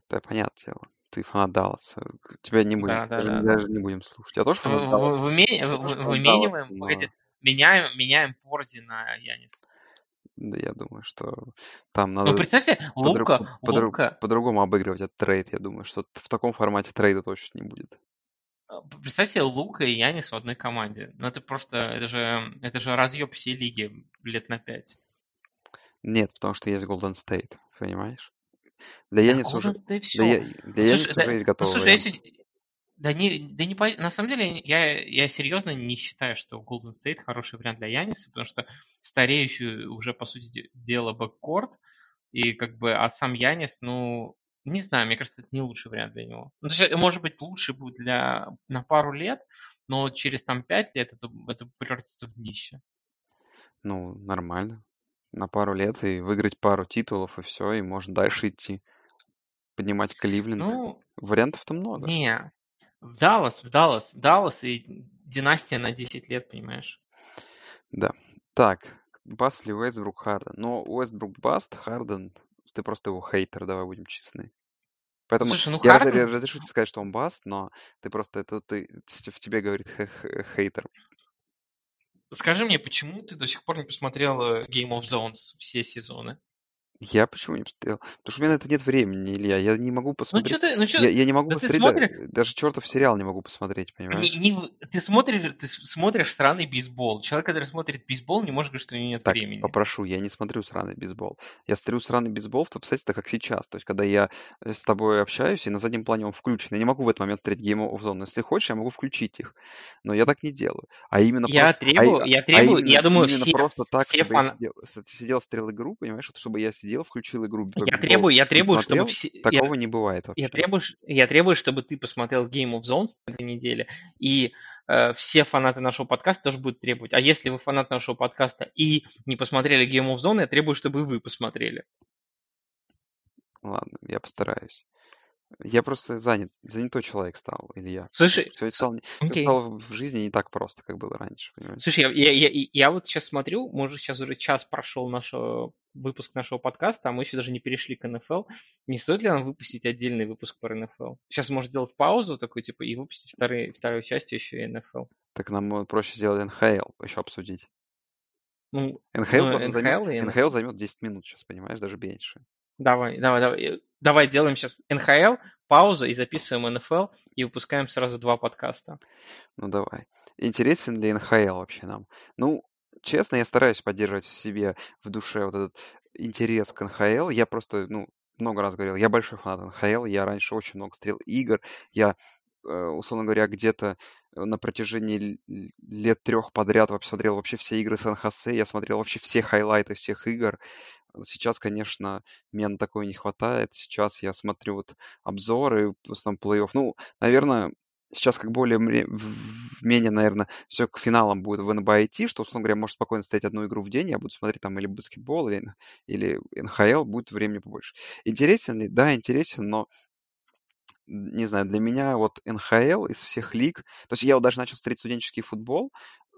Да, понятное дело ты фанат Далласа. Тебя не будем, Да, да, даже, да, даже не будем слушать. Я тоже фанат Далласа. Вымениваем, погоди, меняем, меняем Порзи на Янис. да, я думаю, что там Ну, надо представьте, подру- Лука, по- Лука, по-другому обыгрывать этот трейд. Я думаю, что в таком формате трейда точно не будет. э, представьте, Лука и Янис в одной команде. Ну, это просто, это же, это же разъеб всей лиги лет на пять. Нет, потому что есть Golden State, понимаешь? Для Да Яниса уже, хуже, да и все. Я- для Ну, слушай, да, есть ну, готовый слушай, вариант. если, да не, да не, на самом деле, я, я серьезно не считаю, что Golden State хороший вариант для Яниса, потому что стареющий уже, по сути де- дела, бэккорд, и как бы, а сам Янис, ну, не знаю, мне кажется, это не лучший вариант для него. Ну, может быть, лучше будет для, на пару лет, но через там пять лет это, это превратится в днище. Ну, нормально. На пару лет и выиграть пару титулов, и все, и можно дальше идти. Поднимать Кливленд. Ну, Вариантов-то много. не, в Даллас, в Даллас, Даллас и династия на 10 лет, понимаешь? Да. Так, Баст ли Уэстбрук Харден? Но Уэстбрук Баст, Харден, ты просто его хейтер, давай будем честны. Поэтому Слушай, ну я Харден, разрешу тебе сказать, что он баст, но ты просто это ты, в тебе говорит хе- хе- хейтер. Скажи мне, почему ты до сих пор не посмотрел Game of Zones все сезоны? Я почему не посмотрел? Потому что у меня на это нет времени, Илья. Я не могу Ну посмотреть. что ты, ну Я, что, я не могу да ты посмотреть, смотришь, да- даже чертов сериал не могу посмотреть, не, понимаешь? не в- ты смотришь, ты смотришь сраный бейсбол. Человек, который смотрит бейсбол, не может говорить, что у него нет Так, времени. попрошу, я не смотрю сраный бейсбол. Я смотрю сраный бейсбол в том обстоятельствах, как сейчас. То есть, когда я э, с тобой общаюсь, и на заднем плане он включен. Я не могу в этот момент смотреть Game of Zone. Если хочешь, я могу включить их. Но я так не делаю. А именно Я просто... А, требую, я а требую, именно, я думаю, именно все, просто так, все чтобы я фан... сидел, сидел, смотрел игру, понимаешь? Вот чтобы я сидел, включил игру Я требую, я требую, чтобы смотрел, все, я, такого не бывает я вообще. требую, ш- я требую, чтобы ты посмотрел Game of Zones на этой неделе, и э, все фанаты нашего подкаста тоже будут требовать. А если вы фанат нашего подкаста и не посмотрели Game of Zone, я требую, чтобы и вы посмотрели. Ладно, я постараюсь. Я просто занят, занятой человек стал, Илья. Слушай, Все стало, окей. стало в жизни не так просто, как было раньше, понимаешь? Слушай, я, я, я, я вот сейчас смотрю, может, сейчас уже час прошел наш э, выпуск нашего подкаста, а мы еще даже не перешли к НФЛ. Не стоит ли нам выпустить отдельный выпуск про НФЛ? Сейчас может сделать паузу такой, типа, и выпустить вторые, вторую часть еще и НФЛ. Так нам э, проще сделать НХЛ еще обсудить. Ну, НХЛ ну, просто займет, НХЛ и НХЛ займет 10 минут сейчас, понимаешь, даже меньше. Давай, давай, давай. Э, Давай делаем сейчас НХЛ, паузу и записываем НФЛ и выпускаем сразу два подкаста. Ну давай. Интересен ли НХЛ вообще нам? Ну, честно, я стараюсь поддерживать в себе, в душе вот этот интерес к НХЛ. Я просто, ну, много раз говорил, я большой фанат НХЛ, я раньше очень много смотрел игр, я, э, условно говоря, где-то на протяжении лет трех подряд вообще смотрел вообще все игры Сан-Хосе, я смотрел вообще все хайлайты всех игр. Сейчас, конечно, мне на такое не хватает. Сейчас я смотрю вот обзоры, в основном плей-офф. Ну, наверное, сейчас как более менее, наверное, все к финалам будет в НБА идти, что, условно говоря, может спокойно стоять одну игру в день, я буду смотреть там или баскетбол, или, или НХЛ, будет времени побольше. Интересен ли? Да, интересен, но не знаю, для меня вот НХЛ из всех лиг, то есть я вот даже начал смотреть студенческий футбол,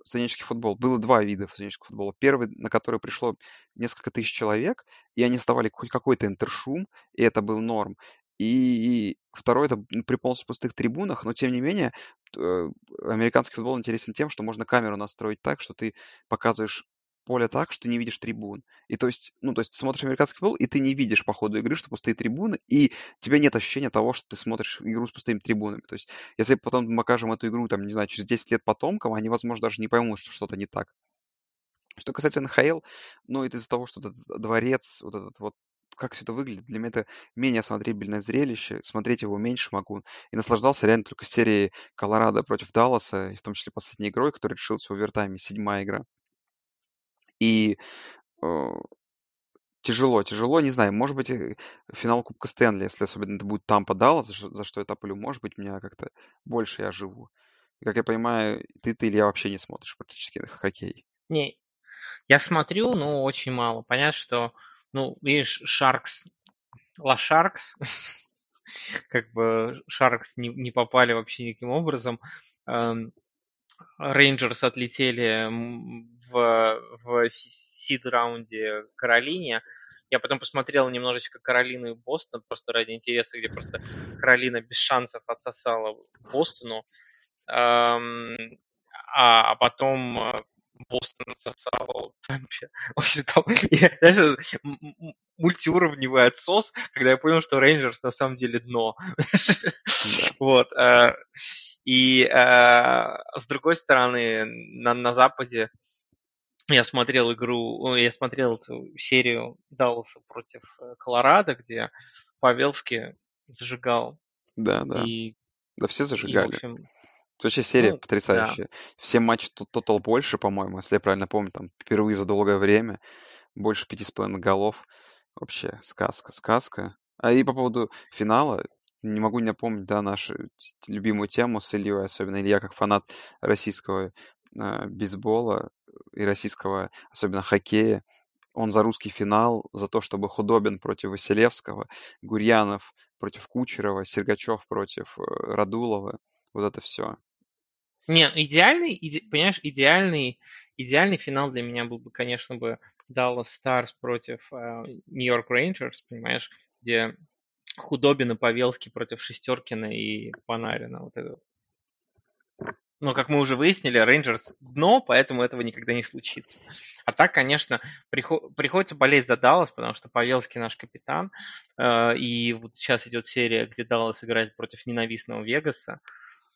студенческий футбол. Было два вида студенческого футбола. Первый, на который пришло несколько тысяч человек, и они сдавали хоть какой-то интершум, и это был норм. И второй это при полностью пустых трибунах, но тем не менее э, американский футбол интересен тем, что можно камеру настроить так, что ты показываешь поле так, что не видишь трибун. И то есть, ну, то есть смотришь американский футбол, и ты не видишь по ходу игры, что пустые трибуны, и у тебя нет ощущения того, что ты смотришь игру с пустыми трибунами. То есть, если потом мы покажем эту игру, там, не знаю, через 10 лет потомкам, они, возможно, даже не поймут, что что-то не так. Что касается НХЛ, ну, это из-за того, что этот дворец, вот этот вот как все это выглядит. Для меня это менее смотрибельное зрелище. Смотреть его меньше могу. И наслаждался реально только серией Колорадо против Далласа, и в том числе последней игрой, которая решилась в овертайме, седьмая игра. И э, тяжело, тяжело, не знаю, может быть, э, финал Кубка Стэнли, если особенно это будет Тампа Даллас, за, за что я топлю, может быть, меня как-то больше я живу. Как я понимаю, ты, ты, Илья, вообще не смотришь практически на хоккей. Не, я смотрю, но очень мало. Понятно, что, ну, видишь, Шаркс, Ла Шаркс, [laughs] как бы Шаркс не, не попали вообще никаким образом. Эм, Рейнджерс отлетели в, в сид-раунде Каролине. Я потом посмотрел немножечко Каролину и Бостон, просто ради интереса, где просто Каролина без шансов отсосала Бостону. А, а потом э, Бостон отсосал Тампе. В общем, там я, даже мультиуровневый отсос, когда я понял, что Рейнджерс на самом деле дно. [laughs] Вот. И э, с другой стороны, на, на Западе я смотрел игру, я смотрел эту серию Далласа против э, Колорадо, где Павелский зажигал. Да, да. И, да все зажигали. И, в общем, Вообще серия ну, потрясающая. Да. Все матчи тотал больше, по-моему, если я правильно помню, там впервые за долгое время. Больше пяти с половиной голов. Вообще сказка, сказка. А и по поводу финала, не могу не напомнить, да, нашу любимую тему с Ильей, особенно Илья как фанат российского э, бейсбола и российского, особенно хоккея. Он за русский финал, за то, чтобы Худобин против Василевского, Гурьянов против Кучерова, Сергачев против э, Радулова. Вот это все. Не, идеальный, иде, понимаешь, идеальный, идеальный финал для меня был бы, конечно, бы Dallas Stars против Нью-Йорк uh, Рейнджерс, понимаешь, где Худобин и Павелский против Шестеркина и Панарина. Вот это. Но, как мы уже выяснили, Рейнджерс дно, поэтому этого никогда не случится. А так, конечно, приход, приходится болеть за Даллас, потому что Павелский наш капитан. Э, и вот сейчас идет серия, где Даллас играет против ненавистного Вегаса.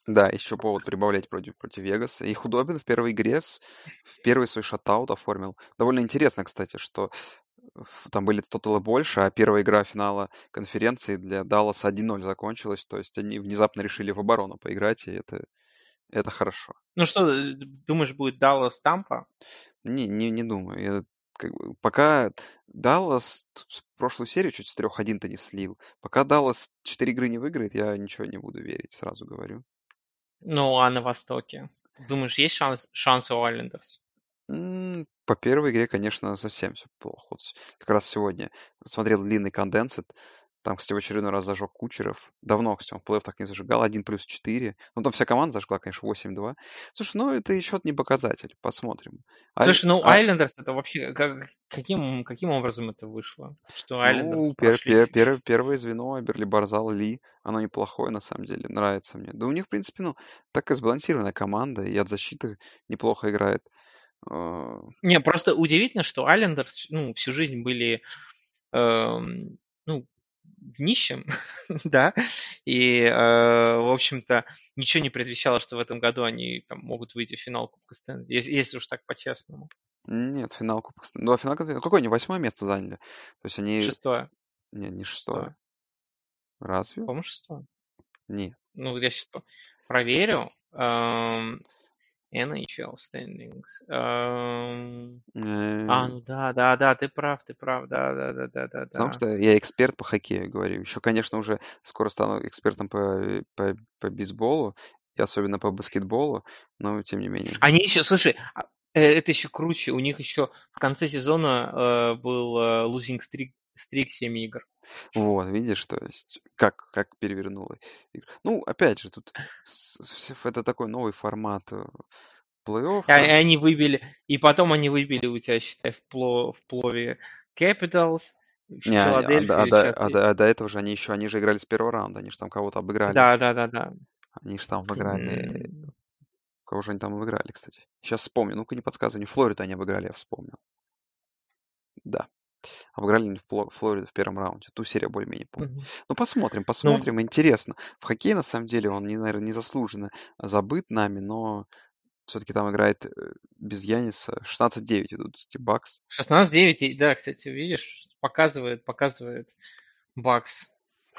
Да, еще повод прибавлять против, против Вегаса. И Худобин в первой игре в первый свой шатаут оформил. Довольно интересно, кстати, что там были тоталы больше, а первая игра финала конференции для Далласа 1-0 закончилась. То есть они внезапно решили в оборону поиграть, и это, это хорошо. Ну что, э, думаешь, будет Даллас Тампа? Не, не, не думаю. Я, как бы, пока Даллас прошлую серию чуть с 3-1-то не слил. Пока Даллас 4 игры не выиграет, я ничего не буду верить, сразу говорю. Ну, а на Востоке? Думаешь, есть шанс, шансы у Айлендерс? По первой игре, конечно, совсем все плохо. Вот как раз сегодня смотрел длинный конденсат. Там, кстати, в очередной раз зажег Кучеров. Давно, кстати, он в плей так не зажигал. 1 плюс 4. Ну, там вся команда зажгла, конечно, 8-2. Слушай, ну, это еще не показатель. Посмотрим. Слушай, ну, а... Айлендерс это вообще... Как, каким, каким образом это вышло? Что Айлендерс ну, пер, пер, пер, первое звено Берли Барзал Ли. Оно неплохое, на самом деле. Нравится мне. Да у них, в принципе, ну, такая сбалансированная команда. И от защиты неплохо играет. А. Не, просто удивительно, что Айлендерс ну, всю жизнь были э, ну, нищим, [laughs] да, и, э, в общем-то, ничего не предвещало, что в этом году они там, могут выйти в финал Кубка Стэнли, если, если уж так по-честному. Нет, финал Кубка Стэнли. Ну, а финал Какое они восьмое место заняли? То есть они... Шестое. Нет, не шестое. шестое. Разве? По-моему, шестое. Нет. Ну, я сейчас проверю. Эм, NHL standings. Um... А, ну да, да, да, ты прав, ты прав, да, да, да, да, да. Потому что я эксперт по хоккею, говорю. Еще, конечно, уже скоро стану экспертом по, по, по бейсболу, и особенно по баскетболу, но тем не менее. Они еще, слушай, а, э, это еще круче. У них еще в конце сезона э, был э, losing streak стрик 7 игр. Вот, видишь, то есть как, как перевернуло. Ну, опять же, тут с- с- это такой новый формат э, плей-офф. И, а- они выбили, и потом они выбили у тебя, считай, в, пло, в плове Capitals, Не, а, а а а до- а до этого же они еще, они же играли с первого раунда, они же там кого-то обыграли. Да, да, да, да. Они же там обыграли. М, Кого же они там обыграли, кстати? Сейчас вспомню. Ну-ка не подсказывай. Флориду они обыграли, я вспомнил. Да. Обыграли они в Пло- Флориду в первом раунде. Ту серию более-менее помню. мгм. Ну, посмотрим, Ну, посмотрим. Интересно. В хоккее, на самом деле, он, не, наверное, незаслуженно забыт нами, но все-таки там играет э, без Яниса. 16-9 идут Стибакс. 16-9, и- да, кстати, видишь, показывает, показывает Бакс,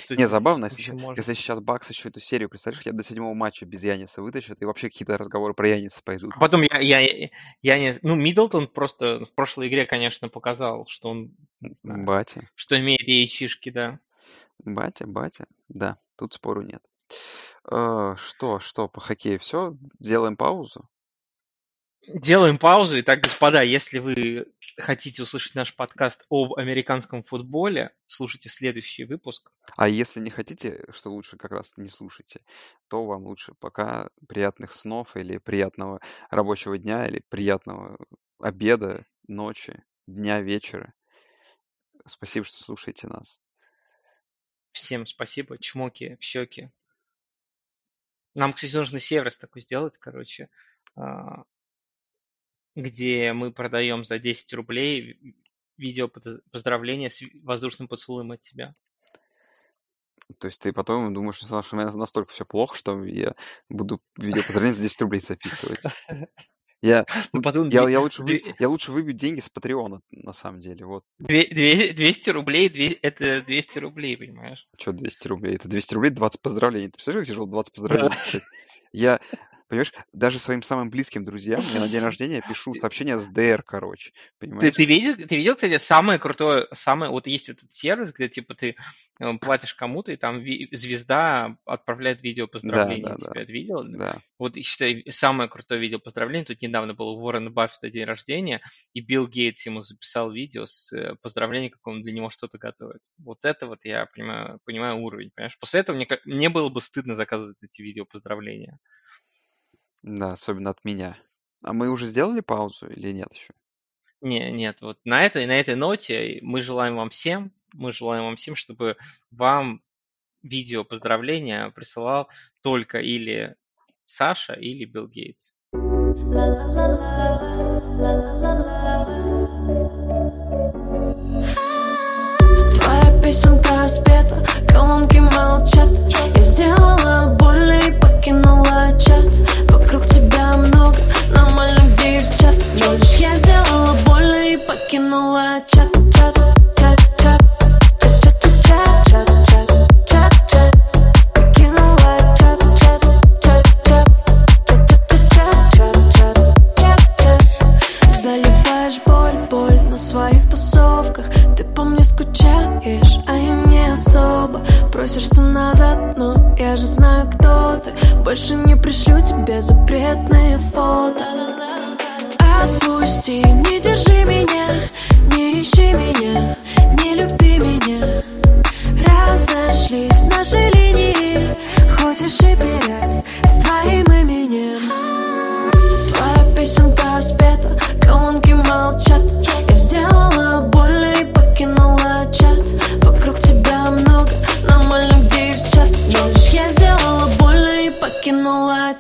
что Не, забавно, если, можно. если сейчас Бакс еще эту серию, представляешь, хотя до седьмого матча без Яниса вытащат, и вообще какие-то разговоры про Яниса пойдут. А потом я, я, я не... Ну, Миддлтон просто в прошлой игре, конечно, показал, что он, знаю, Батя, что имеет яичишки, да. батя, батя. Да, тут спору нет. Э, Что, что, по хоккею все? Делаем паузу? Делаем паузу. Итак, господа, если вы хотите услышать наш подкаст об американском футболе, слушайте следующий выпуск. А если не хотите, что лучше как раз не слушайте, то вам лучше пока приятных снов или приятного рабочего дня, или приятного обеда, ночи, дня, вечера. Спасибо, что слушаете нас. Всем спасибо. Чмоки в щеки. Нам, кстати, нужно сервис такой сделать, короче, а, где мы продаем за 10 рублей видео поз- поздравления с воздушным поцелуем от тебя. То есть ты потом думаешь, что настолько все плохо, что я буду видео поздравления за 10 рублей записывать. Я, [laughs] Ну, ну, потом я, я, лучше вы- две- я лучше выбью деньги с Патреона, на самом деле. Вот, две- две- 200 рублей, две- это 200 рублей, понимаешь? что 200 рублей? Это 200 рублей, 20 поздравлений. Ты представляешь, как тяжело 20 поздравлений писать? Я, понимаешь, даже своим самым близким друзьям мне на день [laughs] рождения пишу сообщение с ДР, короче. Ты, Понимаешь? ты видел, ты видел, кстати, самое крутое, самое, вот есть этот сервис, где типа ты э, платишь кому-то, и там ви- звезда отправляет видео Да, поздравления да, тебе. да. Это видел? Да. Вот, считай, самое крутое видео поздравления. Тут недавно было у Уоррена Баффета день рождения, и Билл Гейтс ему записал видео с э, поздравлением, как он для него что-то готовит. Вот это вот я понимаю, понимаю уровень, понимаешь? После этого мне, мне было бы стыдно заказывать эти видео поздравления. Да, особенно от меня. А мы уже сделали паузу или нет еще? Не, нет, вот на этой, на этой ноте мы желаем вам всем, мы желаем вам всем, чтобы вам видео поздравления присылал только или Саша, или Билл Гейтс. Твоя песенка спета, колонки молчат Я сделала больно покинула чат Вокруг тебя много нормальных девчат. Но лишь я сделала больно и покинула чат Чат, чат, чат Чат, чат, чат, чат, чат, особо Просишься назад, но я же знаю, кто ты. Больше не пришлю тебе запретные фото. Отпусти, не держи меня, не ищи меня, не люби меня. Разошлись наши линии, хочешь и пират с твоим именем. Твоя песенка спета, колонки молчат. Я сделала больно и покинула и покинула